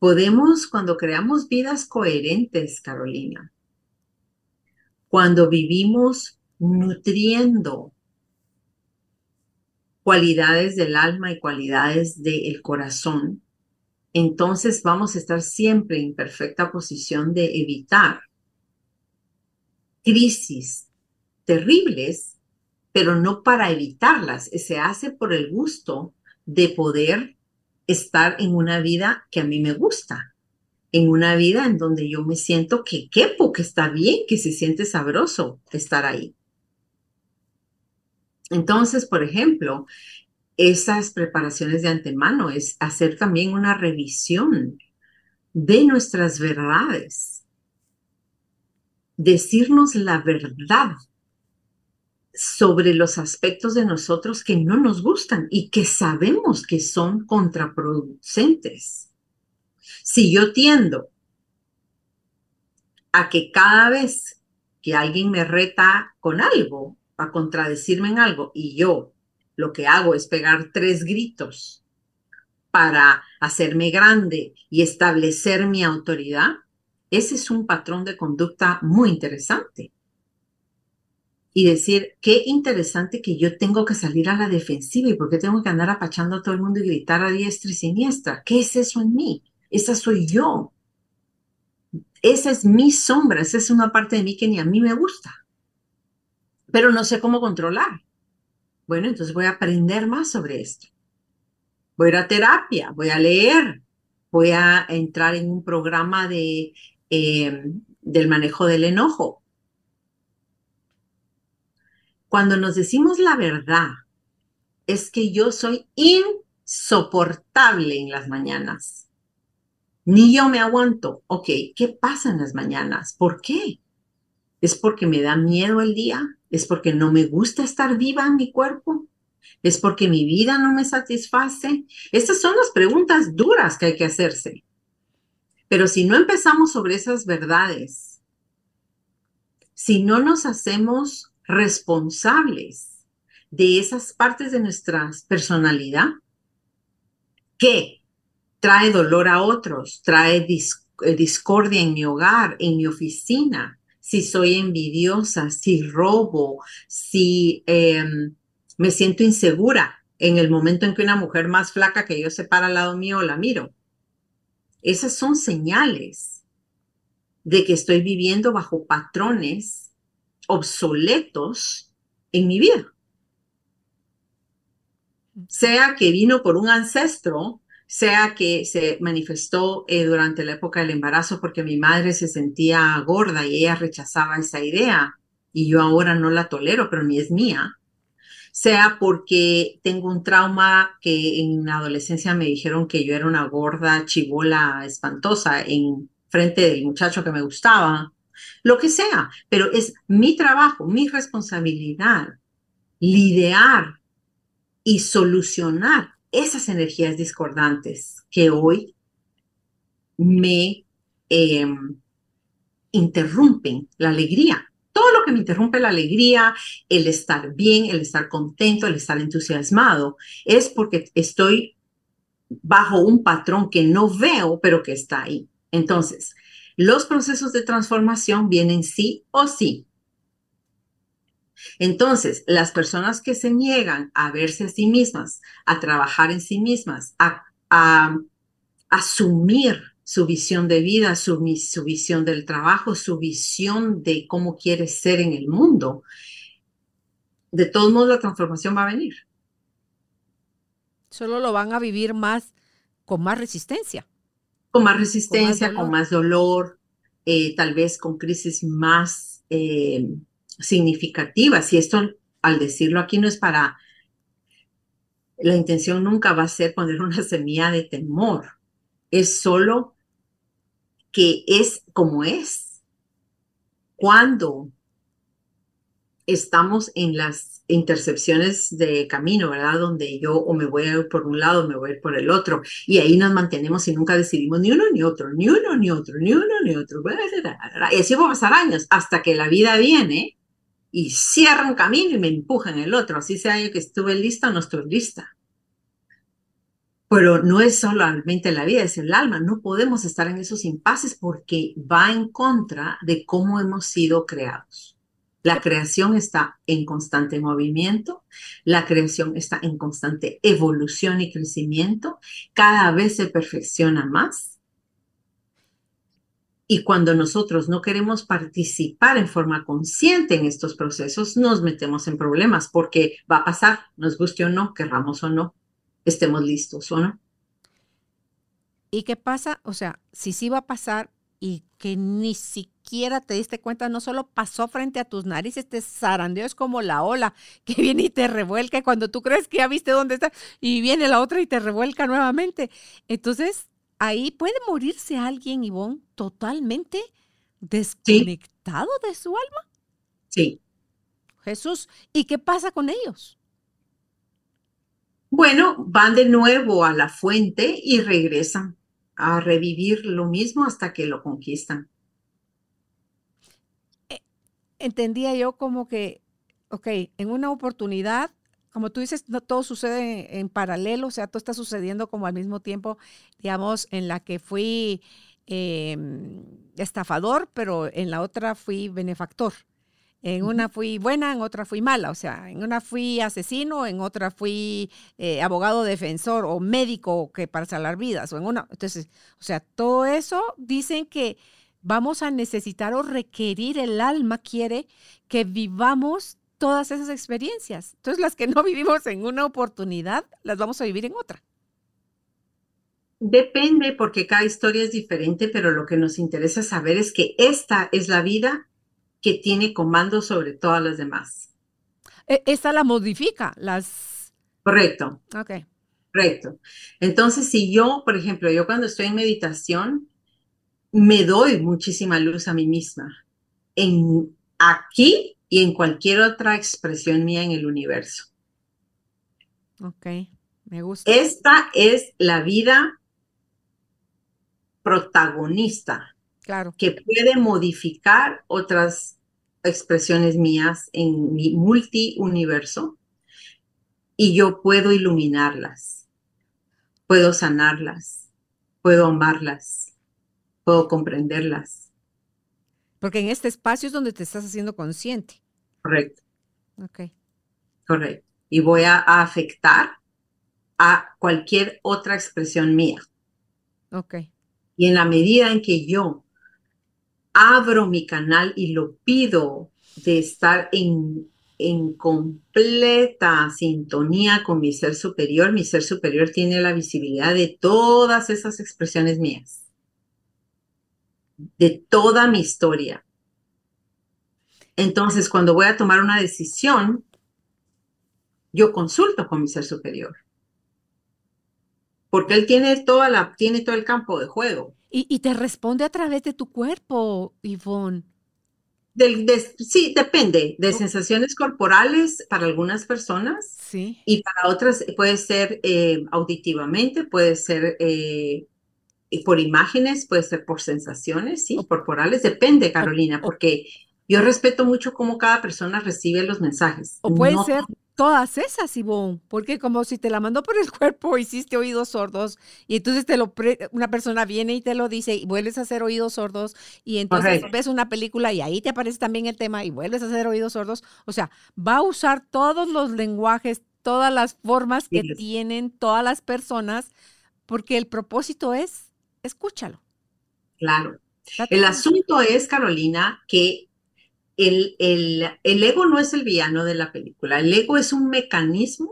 Podemos, cuando creamos vidas coherentes, Carolina, cuando vivimos nutriendo cualidades del alma y cualidades del corazón, entonces vamos a estar siempre en perfecta posición de evitar crisis terribles, pero no para evitarlas, se hace por el gusto de poder estar en una vida que a mí me gusta, en una vida en donde yo me siento que quepo, que está bien, que se siente sabroso estar ahí. Entonces, por ejemplo, esas preparaciones de antemano, es hacer también una revisión de nuestras verdades, decirnos la verdad sobre los aspectos de nosotros que no nos gustan y que sabemos que son contraproducentes. Si yo tiendo a que cada vez que alguien me reta con algo, a contradecirme en algo, y yo lo que hago es pegar tres gritos para hacerme grande y establecer mi autoridad, ese es un patrón de conducta muy interesante. y decir, qué interesante que yo tengo que salir a la defensiva y por qué tengo que andar apachando a todo el mundo y gritar a diestra y siniestra. ¿Qué es eso en mí? Esa soy yo. Esa es mi sombra, esa es una parte de mí que ni a mí me gusta, pero no sé cómo controlar. Bueno, entonces voy a aprender más sobre esto. Voy a ir a terapia, voy a leer, voy a entrar en un programa de, eh, del manejo del enojo. Cuando nos decimos la verdad, es que yo soy insoportable en las mañanas. Ni yo me aguanto. Ok, ¿qué pasa en las mañanas? ¿Por qué? ¿Es porque me da miedo el día? ¿Es porque no me gusta estar viva en mi cuerpo? ¿Es porque mi vida no me satisface? Estas son las preguntas duras que hay que hacerse. Pero si no empezamos sobre esas verdades, si no nos hacemos responsables de esas partes de nuestra personalidad que trae dolor a otros, trae eh, discordia en mi hogar, en mi oficina, si soy envidiosa, si robo, si em, me siento insegura en el momento en que una mujer más flaca que yo se para al lado mío la miro. Esas son señales de que estoy viviendo bajo patrones obsoletos en mi vida. Sea que vino por un ancestro, sea que se manifestó eh, durante la época del embarazo porque mi madre se sentía gorda y ella rechazaba esa idea y yo ahora no la tolero, pero ni es mía. Sea porque tengo un trauma que en la adolescencia me dijeron que yo era una gorda chivola espantosa en frente del muchacho que me gustaba, lo que sea, pero es mi trabajo, mi responsabilidad lidiar y solucionar esas energías discordantes que hoy me em, interrumpen la alegría todo lo que me interrumpe la alegría, el estar bien, el estar contento, el estar entusiasmado, es porque estoy bajo un patrón que no veo, pero que está ahí. Entonces, los procesos de transformación vienen sí o sí. Entonces, las personas que se niegan a verse a sí mismas, a trabajar en sí mismas, a, a asumir su visión de vida, su, su visión del trabajo, su visión de cómo quiere ser en el mundo, de todos modos la transformación va a venir. Solo lo van a vivir más con más resistencia. Con más resistencia, con más dolor, eh, tal vez con crisis más eh, significativas. Y esto, al decirlo aquí, no es para... La intención nunca va a ser poner una semilla de temor. Es solo que es como es. Cuando estamos en las intercepciones de camino, ¿verdad? Donde yo o me voy a ir por un lado o me voy a ir por el otro. Y ahí nos mantenemos y nunca decidimos ni uno ni otro, ni uno ni otro, ni uno ni otro. Y así va a pasar años hasta que la vida viene y cierra un camino y me empuja en el otro. Así sea yo que estuve lista o no estoy lista. Pero no es solamente la vida, es el alma. No podemos estar en esos impases porque va en contra de cómo hemos sido creados. La creación está en constante movimiento, la creación está en constante evolución y crecimiento, cada vez se perfecciona más. Y cuando nosotros no queremos participar en forma consciente en estos procesos, nos metemos en problemas porque va a pasar, nos guste o no, querramos o no estemos listos, ¿o no? ¿Y qué pasa? O sea, si sí va a pasar y que ni siquiera te diste cuenta, no solo pasó frente a tus narices, este zarandeo es como la ola que viene y te revuelca cuando tú crees que ya viste dónde está y viene la otra y te revuelca nuevamente. Entonces, ahí puede morirse alguien, Ivonne, totalmente desconectado de su alma. Sí. Jesús, ¿y qué pasa con ellos? Bueno, van de nuevo a la fuente y regresan a revivir lo mismo hasta que lo conquistan. Eh, entendía yo como que, ok, en una oportunidad, como tú dices, no todo sucede en paralelo, o sea, todo está sucediendo como al mismo tiempo, digamos, en la que fui em, estafador, pero en la otra fui benefactor. En una fui buena, en otra fui mala. O sea, en una fui asesino, en otra fui eh, abogado defensor o médico que para salvar vidas. O en una, entonces, o sea, todo eso dicen que vamos a necesitar o requerir, el alma quiere que vivamos todas esas experiencias. Entonces, las que no vivimos en una oportunidad, las vamos a vivir en otra. Depende porque cada historia es diferente, pero lo que nos interesa saber es que esta es la vida que tiene comando sobre todas las demás. E, esta la modifica, las... Correcto. Ok. Correcto. Entonces, si yo, por ejemplo, yo cuando estoy en meditación, me doy muchísima luz a mí misma. En aquí y en cualquier otra expresión mía en el universo. Ok, me gusta. Esta es la vida protagonista. Claro. Que puede modificar otras expresiones mías en mi multiuniverso y yo puedo iluminarlas, puedo sanarlas, puedo amarlas, puedo comprenderlas porque en este espacio es donde te estás haciendo consciente. Correcto. Ok. Correcto. Y voy a, afectar a cualquier otra expresión mía. Ok. Y en la medida en que yo abro mi canal y lo pido de estar en, en completa sintonía con mi ser superior, mi ser superior tiene la visibilidad de todas esas expresiones mías de toda mi historia. Entonces, cuando voy a tomar una decisión, yo consulto con mi ser superior. Porque él tiene, toda la, tiene todo el campo de juego. Y, te responde a través de tu cuerpo, Yvonne. sí, depende. De sensaciones corporales para algunas personas. Sí. Y para otras puede ser eh, auditivamente, puede ser eh, por imágenes, puede ser por sensaciones, sí, corporales, depende, Carolina, porque yo respeto mucho cómo cada persona recibe los mensajes. O pueden ser todas esas, Ivonne, porque como si te la mandó por el cuerpo, hiciste oídos sordos, y entonces te lo una persona viene y te lo dice, y vuelves a hacer oídos sordos, y entonces ves una película y ahí te aparece también el tema y vuelves a hacer oídos sordos. O sea, va a usar todos los lenguajes, todas las formas que tienen todas las personas, porque el propósito es escúchalo. Claro. El asunto es, Carolina, que el, el, el, ego no es el villano de la película. El ego es un mecanismo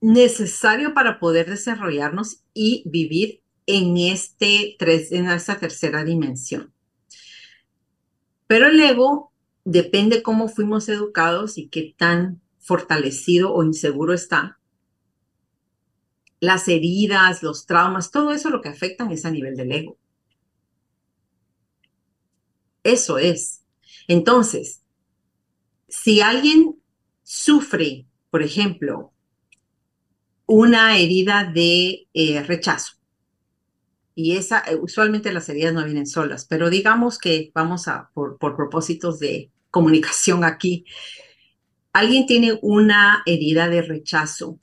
necesario para poder desarrollarnos y vivir en, este tres, en esta tercera dimensión. Pero el ego depende cómo fuimos educados y qué tan fortalecido o inseguro está las heridas, los traumas, todo eso lo que afectan es a nivel del ego. Eso es. Entonces, si alguien sufre, por ejemplo, una herida de eh, rechazo, y esa, eh, usualmente las heridas no vienen solas, pero digamos que vamos a, por, por propósitos de comunicación aquí, alguien tiene una herida de rechazo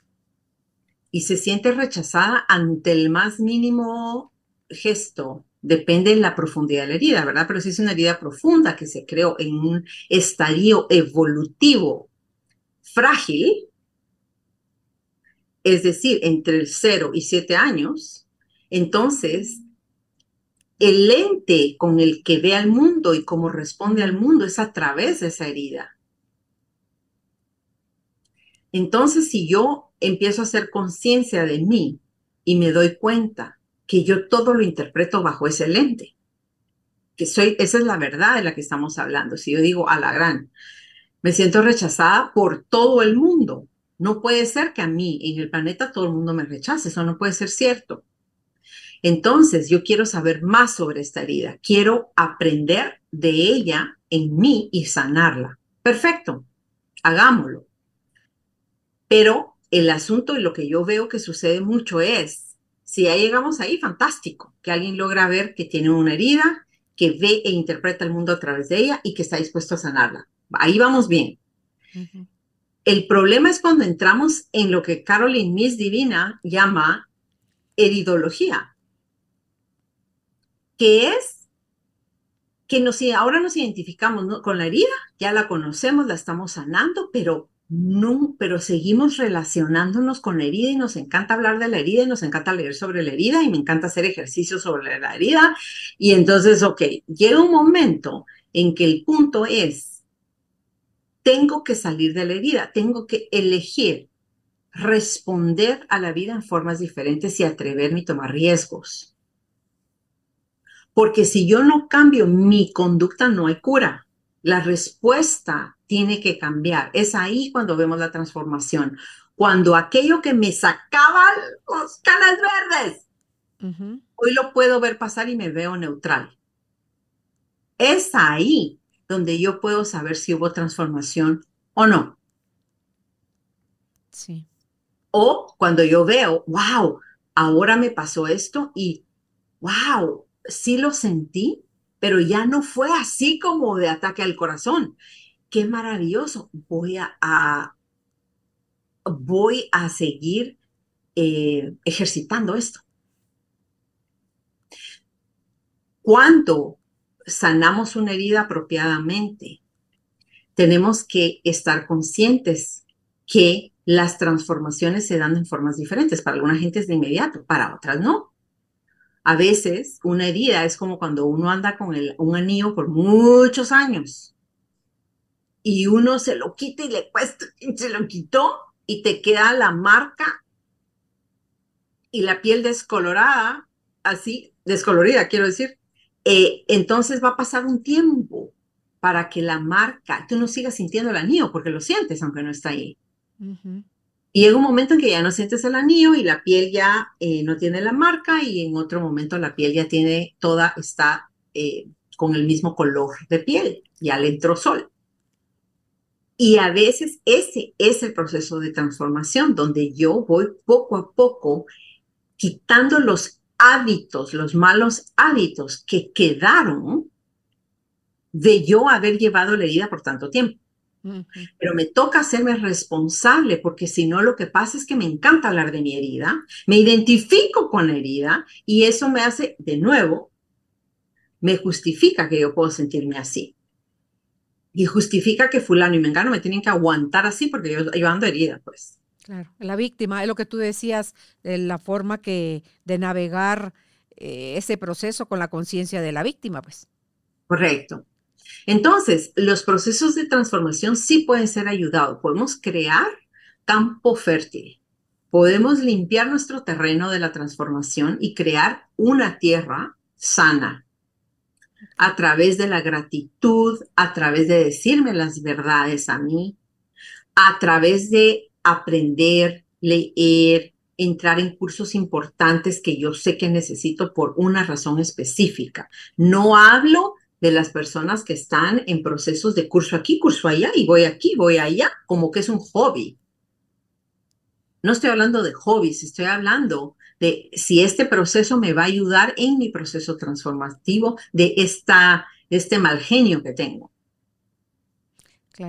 y se siente rechazada ante el más mínimo gesto. Depende de la profundidad de la herida, ¿verdad? Pero si es una herida profunda que se creó en un estadio evolutivo frágil, es decir, entre el 0 y 7 años, entonces el lente con el que ve al mundo y cómo responde al mundo es a través de esa herida. Entonces, si yo empiezo a hacer conciencia de mí y me doy cuenta que yo todo lo interpreto bajo ese lente. Que soy, esa es la verdad de la que estamos hablando. Si yo digo a la gran, me siento rechazada por todo el mundo. No puede ser que a mí en el planeta todo el mundo me rechace. Eso no puede ser cierto. Entonces, yo quiero saber más sobre esta herida. Quiero aprender de ella en mí y sanarla. Perfecto, hagámoslo. Pero el asunto y lo que yo veo que sucede mucho es, si ya llegamos ahí, fantástico, que alguien logra ver que tiene una herida, que ve e interpreta el mundo a través de ella y que está dispuesto a sanarla. Ahí vamos bien. El problema es cuando entramos en lo que Caroline Miss Divina llama heridología, que es que nos, ahora nos identificamos con la herida, ya la conocemos, la estamos sanando, pero no, pero seguimos relacionándonos con la herida y nos encanta hablar de la herida y nos encanta leer sobre la herida y me encanta hacer ejercicios sobre la herida. Y entonces, ok, llega un momento en que el punto es, tengo que salir de la herida, tengo que elegir responder a la vida en formas diferentes y atreverme y tomar riesgos. Porque si yo no cambio mi conducta, no hay cura. La respuesta tiene que cambiar. Es ahí cuando vemos la transformación. Cuando aquello que me sacaba los canas verdes, hoy lo puedo ver pasar y me veo neutral. Es ahí donde yo puedo saber si hubo transformación o no. Sí. O cuando yo veo, wow, ahora me pasó esto y, wow, sí lo sentí, pero ya no fue así como de ataque al corazón. Qué maravilloso. Voy a, voy a seguir eh, ejercitando esto. Cuando sanamos una herida apropiadamente, tenemos que estar conscientes que las transformaciones se dan en formas diferentes. Para alguna gente es de inmediato, para otras no. A veces una herida es como cuando uno anda con un anillo por muchos años y uno se lo quita y le cuesta, y se lo quitó y te queda la marca y la piel descolorada, así, descolorida, quiero decir. Eh, entonces va a pasar un tiempo para que la marca, tú no sigas sintiendo el anillo, porque lo sientes aunque no está ahí. Y llega un momento en que ya no sientes el anillo y la piel ya eh, no tiene la marca y en otro momento la piel ya tiene toda, está eh, con el mismo color de piel, ya le entró sol. Y a veces ese es el proceso de transformación donde yo voy poco a poco quitando los hábitos, los malos hábitos que quedaron de yo haber llevado la herida por tanto tiempo. Pero me toca hacerme responsable porque si no lo que pasa es que me encanta hablar de mi herida, me identifico con la herida y eso me hace, de nuevo, me justifica que yo puedo sentirme así. Y justifica que fulano y mengano me tienen que aguantar así porque yo, yo ando herida, pues. Claro, la víctima, es lo que tú decías, la forma que de navegar eh, ese proceso con la conciencia de la víctima, pues. Correcto. Entonces, los procesos de transformación sí pueden ser ayudados. Podemos crear campo fértil. Podemos limpiar nuestro terreno de la transformación y crear una tierra sana a través de la gratitud, a través de decirme las verdades a mí, a través de aprender, leer, entrar en cursos importantes que yo sé que necesito por una razón específica. No hablo de las personas que están en procesos de curso aquí, curso allá, y voy aquí, voy allá, como que es un hobby. No estoy hablando de hobbies, estoy hablando de si este proceso me va a ayudar en mi proceso transformativo de, esta, este mal genio que tengo.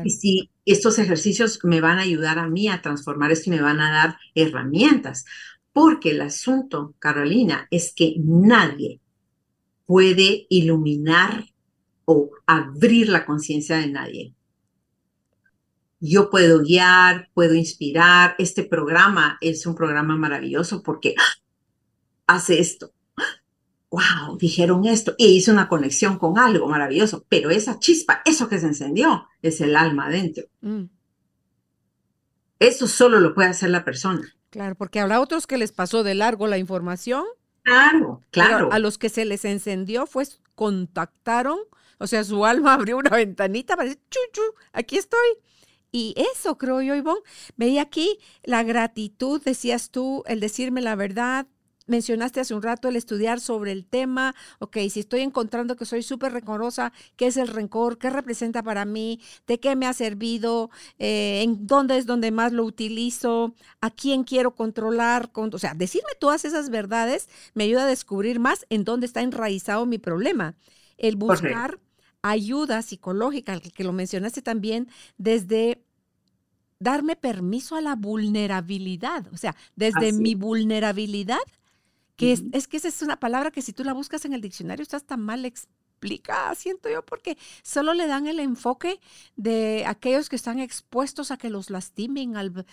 Y si estos ejercicios me van a ayudar a mí a transformar esto y me van a dar herramientas. Porque el asunto, Carolina, es que nadie puede iluminar o abrir la conciencia de nadie. Yo puedo guiar, puedo inspirar. Este programa es un programa maravilloso porque hace esto. Wow, dijeron esto y hizo una conexión con algo maravilloso, pero esa chispa, eso que se encendió, es el alma adentro. Mm. Eso solo lo puede hacer la persona. Claro, porque habrá otros que les pasó de largo la información. Claro, claro. a los que se les encendió fue contactaron o sea, su alma abrió una ventanita para decir, chuchu, aquí estoy. Y eso creo yo, Ivonne. Veía aquí la gratitud, decías tú, el decirme la verdad. Mencionaste hace un rato el estudiar sobre el tema. Ok, si estoy encontrando que soy súper rencorosa, ¿qué es el rencor? ¿Qué representa para mí? ¿De qué me ha servido? Eh, ¿En dónde es donde más lo utilizo? ¿A quién quiero controlar? O sea, decirme todas esas verdades me ayuda a descubrir más en dónde está enraizado mi problema. El buscar ayuda psicológica, que lo mencionaste también, desde darme permiso a la vulnerabilidad, o sea, desde mi vulnerabilidad, que es, es, que esa es una palabra que si tú la buscas en el diccionario está tan mal complicada, siento yo, porque solo le dan el enfoque de aquellos que están expuestos a que los lastimen. Al,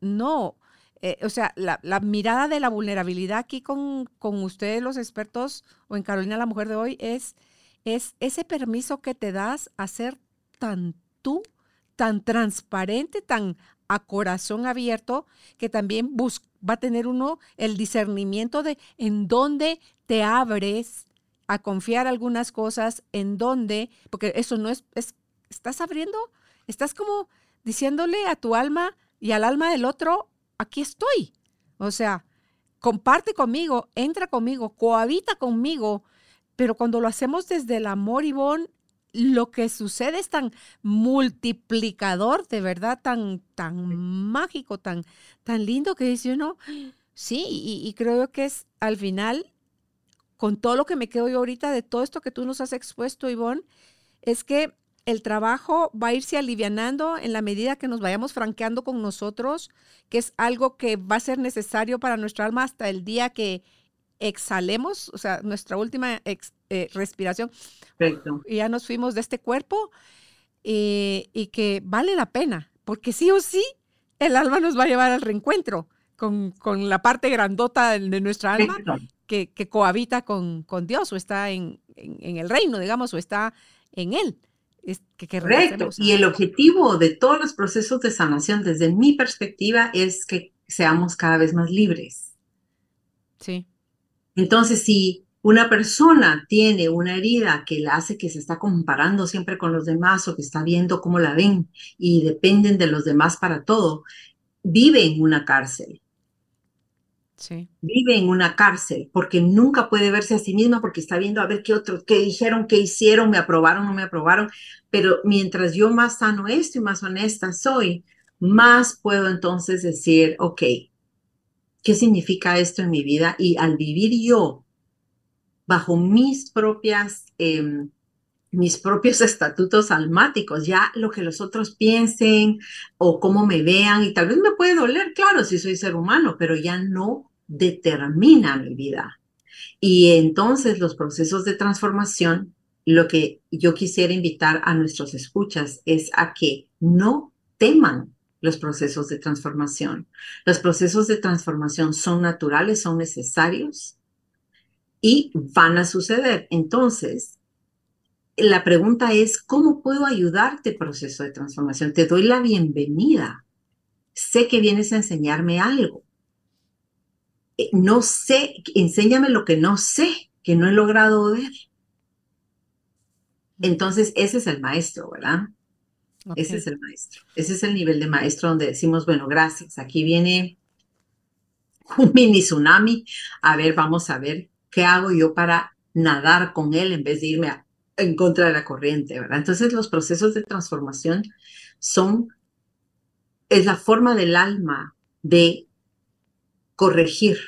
no, eh, o sea, la, mirada de la vulnerabilidad aquí con, con ustedes, los expertos, o en Carolina, la mujer de hoy, es, es ese permiso que te das a ser tan tú, tan transparente, tan a corazón abierto, que también va a tener uno el discernimiento de en dónde te abres a confiar algunas cosas, en dónde, porque eso no es, es, estás abriendo, estás como diciéndole a tu alma y al alma del otro, aquí estoy. O sea, comparte conmigo, entra conmigo, cohabita conmigo, pero cuando lo hacemos desde el amor, Ivonne, lo que sucede es tan multiplicador, de verdad, tan, tan mágico, tan, tan lindo que dice uno, sí, y, creo que es al final, con todo lo que me quedo yo ahorita de todo esto que tú nos has expuesto, Ivonne, es que el trabajo va a irse alivianando en la medida que nos vayamos franqueando con nosotros, que es algo que va a ser necesario para nuestra alma hasta el día que exhalemos, o sea, nuestra última eh, respiración. Y ya nos fuimos de este cuerpo eh, y que vale la pena, porque sí o sí, el alma nos va a llevar al reencuentro con, con la parte grandota de, nuestra alma que, que, cohabita con, con Dios o está en, en, el reino, digamos, o está en Él. Es que, Correcto. Y el objetivo de todos los procesos de sanación, desde mi perspectiva, es que seamos cada vez más libres. Sí. Entonces, si una persona tiene una herida que la hace que se está comparando siempre con los demás o que está viendo cómo la ven y dependen de los demás para todo, vive en una cárcel. Vive en una cárcel porque nunca puede verse a sí misma porque está viendo a ver qué otros, qué dijeron, qué hicieron, me aprobaron, no me aprobaron. Pero mientras yo más sano esto y más honesta soy, más puedo entonces decir, ok, qué significa esto en mi vida y al vivir yo bajo mis propias, em, mis propios estatutos almáticos, ya lo que los otros piensen o cómo me vean y tal vez me puede doler, claro, si soy ser humano, pero ya no determina mi vida. Y entonces los procesos de transformación, lo que yo quisiera invitar a nuestros escuchas es a que no teman los procesos de transformación. Los procesos de transformación son naturales, son necesarios y van a suceder. Entonces, la pregunta es, ¿cómo puedo ayudarte proceso de transformación? Te doy la bienvenida. Sé que vienes a enseñarme algo. Eh, no sé, enséñame lo que no sé, que no he logrado ver. Entonces, ese es el maestro, ¿verdad? Ese es el maestro. Ese es el nivel de maestro donde decimos, bueno, gracias, aquí viene un mini tsunami. A ver, vamos a ver qué hago yo para nadar con él en vez de irme en contra de la corriente, ¿verdad? Entonces los procesos de transformación son, es la forma del alma de corregir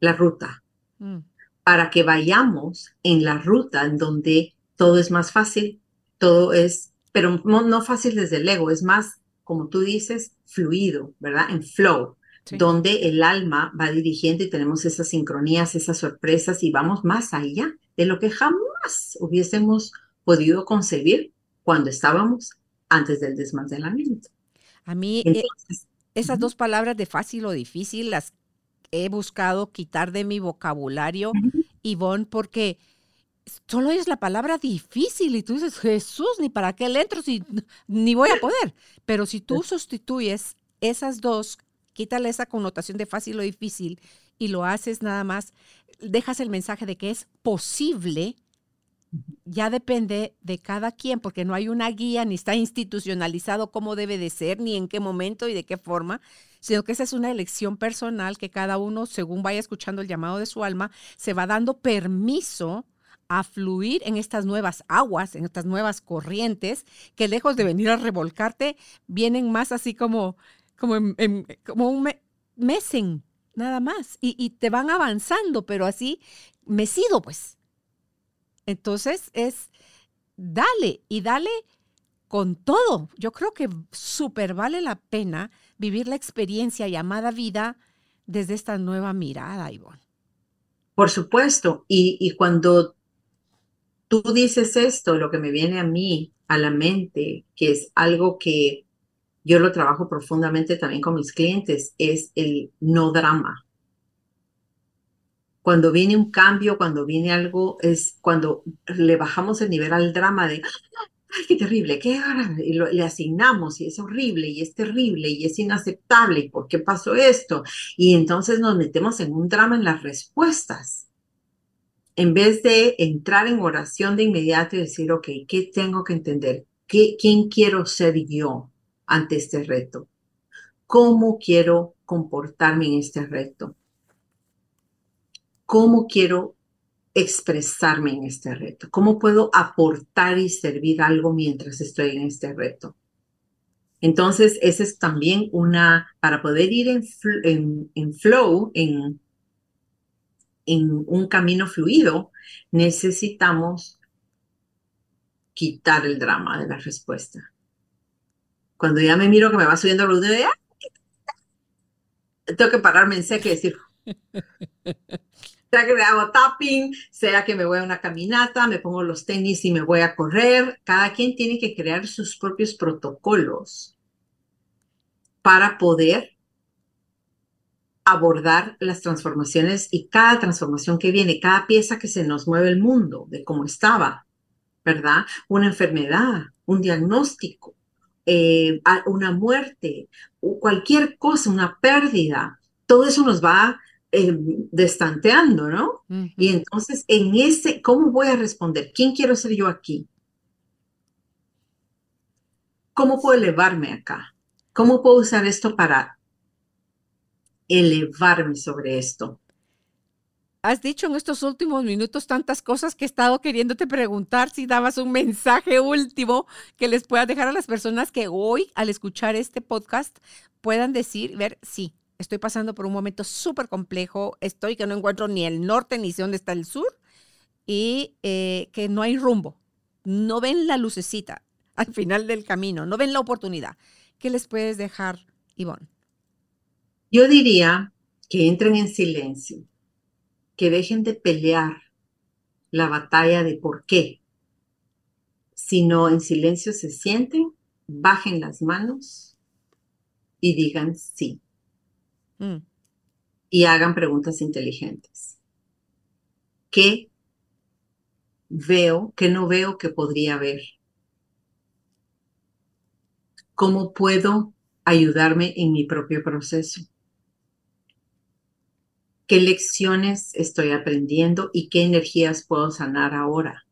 la ruta mm. para que vayamos en la ruta en donde todo es más fácil, todo es pero no, fácil desde el ego, es más, como tú dices, fluido, ¿verdad? En flow, donde el alma va dirigiendo y tenemos esas sincronías, esas sorpresas y vamos más allá de lo que jamás hubiésemos podido concebir cuando estábamos antes del desmantelamiento. A mí eh, esas dos palabras de fácil o difícil las he buscado quitar de mi vocabulario, Ivonne, porque solo es la palabra difícil y tú dices, Jesús, ni para qué le entro si ni voy a poder. Pero si tú sustituyes esas dos, quítale esa connotación de fácil o difícil y lo haces nada más, dejas el mensaje de que es posible, ya depende de cada quien, porque no hay una guía, ni está institucionalizado cómo debe de ser, ni en qué momento y de qué forma, sino que esa es una elección personal que cada uno, según vaya escuchando el llamado de su alma, se va dando permiso a fluir en estas nuevas aguas, en estas nuevas corrientes, que lejos de venir a revolcarte, vienen más así como, como, como un mesen, nada más, y, y, te van avanzando, pero así mecido, pues. Entonces es, dale y dale con todo. Yo creo que súper vale la pena vivir la experiencia llamada vida desde esta nueva mirada, Ivonne. Por supuesto, y, y cuando tú dices esto, lo que me viene a mí, a la mente, que es algo que yo lo trabajo profundamente también con mis clientes, es el no drama. Cuando viene un cambio, cuando viene algo, es cuando le bajamos el nivel al drama de, ay, qué terrible, qué y le asignamos y es horrible y es terrible y es inaceptable y por qué pasó esto. Y entonces nos metemos en un drama en las respuestas. En vez de entrar en oración de inmediato y decir, ok, ¿qué tengo que entender? ¿Qué, ¿Quién quiero ser yo ante este reto? ¿Cómo quiero comportarme en este reto? ¿Cómo quiero expresarme en este reto? ¿Cómo puedo aportar y servir algo mientras estoy en este reto? Entonces, esa es también una, para poder ir en, en, flow, en, en un camino fluido, necesitamos quitar el drama de la respuesta. Cuando ya me miro que me va subiendo la luz, tengo que pararme en seco y decir, hago tapping, sea que me voy a una caminata, me pongo los tenis y me voy a correr. Cada quien tiene que crear sus propios protocolos para poder abordar las transformaciones y cada transformación que viene, cada pieza que se nos mueve el mundo de cómo estaba, ¿verdad? Una enfermedad, un diagnóstico, eh, una muerte, cualquier cosa, una pérdida, todo eso nos va eh, destanteando, ¿no? Y entonces, en ese, ¿cómo voy a responder? ¿Quién quiero ser yo aquí? ¿Cómo puedo elevarme acá? ¿Cómo puedo usar esto para elevarme sobre esto? Has dicho en estos últimos minutos tantas cosas que he estado queriéndote preguntar si dabas un mensaje último que les puedas dejar a las personas que hoy, al escuchar este podcast, puedan decir, ver, sí, estoy pasando por un momento súper complejo, estoy que no encuentro ni el norte ni sé dónde está el sur y eh, que no hay rumbo, no ven la lucecita al final del camino, no ven la oportunidad. ¿Qué les puedes dejar, Ivonne? Yo diría que entren en silencio, que dejen de pelear la batalla de por qué, sino en silencio se sienten, bajen las manos y digan sí. Mm. Y hagan preguntas inteligentes. ¿Qué veo, qué no veo que podría ver? ¿Cómo puedo ayudarme en mi propio proceso? ¿Qué lecciones estoy aprendiendo y qué energías puedo sanar ahora?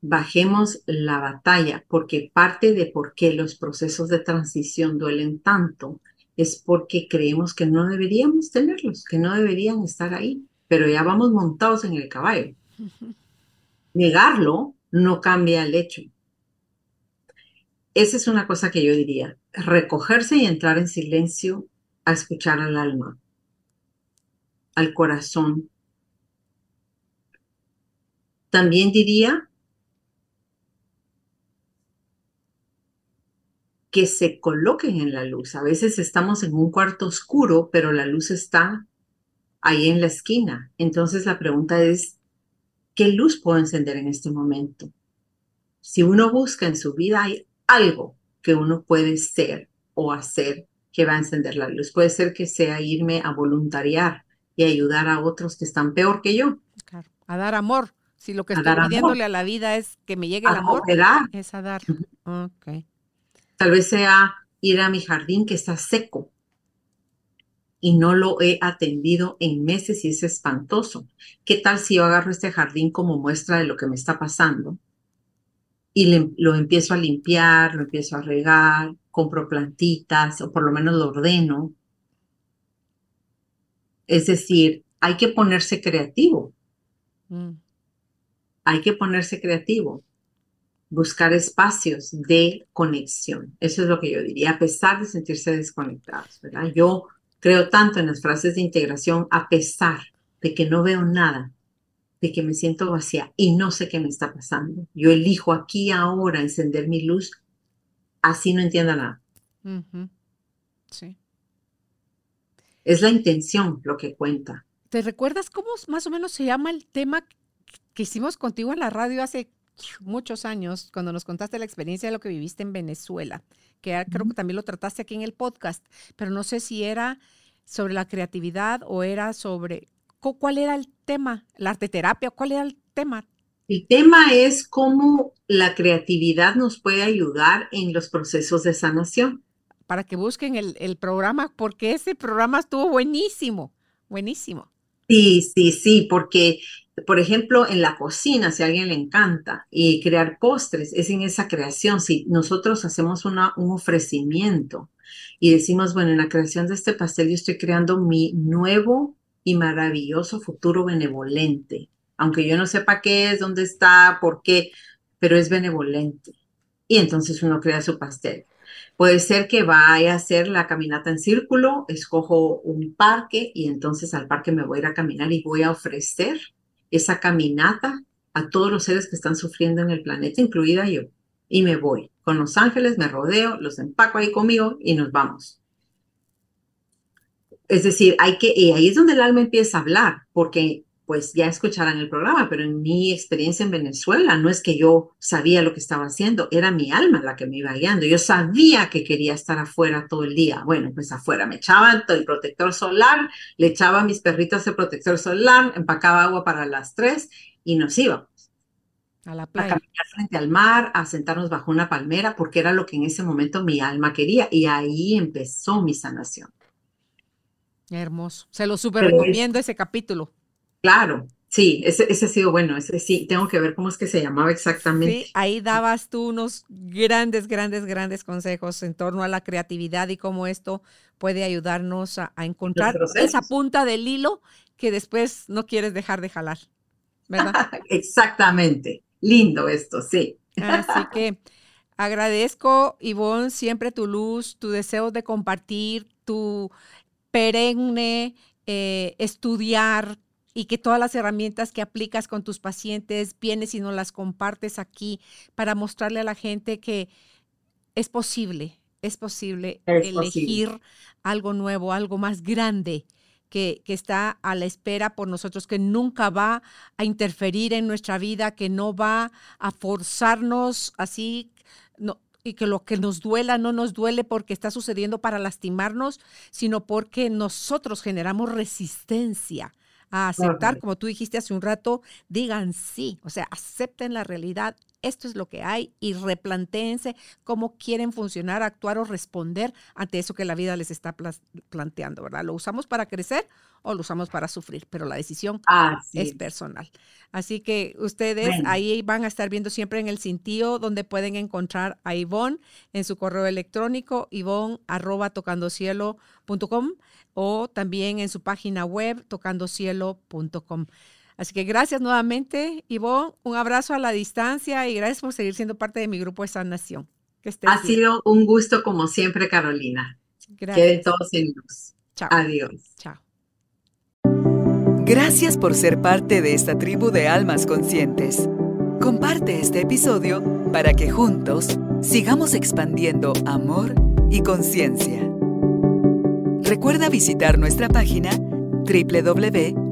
Bajemos la batalla porque parte de por qué los procesos de transición duelen tanto es porque creemos que no deberíamos tenerlos, que no deberían estar ahí, pero ya vamos montados en el caballo. Negarlo no cambia el hecho. Esa es una cosa que yo diría, recogerse y entrar en silencio a escuchar al alma, al corazón. También diría que se coloquen en la luz. A veces estamos en un cuarto oscuro, pero la luz está ahí en la esquina. Entonces la pregunta es, ¿qué luz puedo encender en este momento? Si uno busca en su vida, hay algo que uno puede ser o hacer que va a encender la luz. Puede ser que sea irme a voluntariar y ayudar a otros que están peor que yo. a dar amor. Si lo que estoy pidiéndole a la vida es que me llegue el amor, es a dar. Okay. Tal vez sea ir a mi jardín que está seco y no lo he atendido en meses y es espantoso. ¿Qué tal si yo agarro este jardín como muestra de lo que me está pasando y lo empiezo a limpiar, lo empiezo a regar, compro plantitas o por lo menos lo ordeno? Es decir, hay que ponerse creativo. Mm. Hay que ponerse creativo buscar espacios de conexión. Eso es lo que yo diría, a pesar de sentirse desconectados, ¿verdad? Yo creo tanto en las frases de integración, a pesar de que no veo nada, de que me siento vacía y no sé qué me está pasando. Yo elijo aquí ahora encender mi luz, así no entienda nada. Sí. Es la intención lo que cuenta. ¿Te recuerdas cómo más o menos se llama el tema que hicimos contigo en la radio hace muchos años, cuando nos contaste la experiencia de lo que viviste en Venezuela, que creo que también lo trataste aquí en el podcast, pero no sé si era sobre la creatividad o era sobre, ¿cuál era el tema? ¿La arteterapia? ¿Cuál era el tema? El tema es cómo la creatividad nos puede ayudar en los procesos de sanación. Para que busquen el, el programa, porque ese programa estuvo buenísimo, buenísimo. Sí, sí, sí, porque por ejemplo, en la cocina, si a alguien le encanta, y crear postres, es en esa creación. Si nosotros hacemos una, un ofrecimiento y decimos, bueno, en la creación de este pastel yo estoy creando mi nuevo y maravilloso futuro benevolente, aunque yo no sepa qué es, dónde está, por qué, pero es benevolente. Y entonces uno crea su pastel. Puede ser que vaya a hacer la caminata en círculo, escojo un parque y entonces al parque me voy a ir a caminar y voy a ofrecer esa caminata a todos los seres que están sufriendo en el planeta, incluida yo. Y me voy. Con los ángeles me rodeo, los empaco ahí conmigo y nos vamos. Es decir, hay que, y ahí es donde el alma empieza a hablar, porque pues ya escucharán el programa, pero en mi experiencia en Venezuela no es que yo sabía lo que estaba haciendo, era mi alma la que me iba guiando. Yo sabía que quería estar afuera todo el día. Bueno, pues afuera me echaba el protector solar, le echaba a mis perritos el protector solar, empacaba agua para las tres y nos íbamos. A la playa. A caminar frente al mar, a sentarnos bajo una palmera, porque era lo que en ese momento mi alma quería. Y ahí empezó mi sanación. Hermoso. Se lo super recomiendo ese capítulo. Claro, sí, ese, ese ha sido bueno, ese sí, tengo que ver cómo es que se llamaba exactamente. Sí, ahí dabas tú unos grandes, grandes, grandes consejos en torno a la creatividad y cómo esto puede ayudarnos a, encontrar esa punta del hilo que después no quieres dejar de jalar, ¿verdad? Exactamente, lindo esto, sí. Así que agradezco, Ivonne, siempre tu luz, tu deseo de compartir, tu perenne eh, estudiar, y que todas las herramientas que aplicas con tus pacientes vienes y nos las compartes aquí para mostrarle a la gente que es posible, es posible elegir algo nuevo, algo más grande. Que, que, está a la espera por nosotros, que nunca va a interferir en nuestra vida, que no va a forzarnos así, no, y que lo que nos duela no nos duele porque está sucediendo para lastimarnos, sino porque nosotros generamos resistencia a aceptar, como tú dijiste hace un rato, digan sí, o sea, acepten la realidad, esto es lo que hay y replantéense cómo quieren funcionar, actuar o responder ante eso que la vida les está planteando, ¿verdad? ¿Lo usamos para crecer o lo usamos para sufrir? Pero la decisión es personal. Así que ustedes ahí van a estar viendo siempre en el cintillo donde pueden encontrar a Ivonne en su correo electrónico, ivonne arroba tocandocielo.com o también en su página web tocandocielo.com. Así que gracias nuevamente, Ivonne. Un abrazo a la distancia y gracias por seguir siendo parte de mi grupo de sanación. Que ha sido un gusto como siempre, Carolina. Gracias. Queden todos en luz. Chao. Adiós. Chao. Gracias por ser parte de esta tribu de almas conscientes. Comparte este episodio para que juntos sigamos expandiendo amor y conciencia. Recuerda visitar nuestra página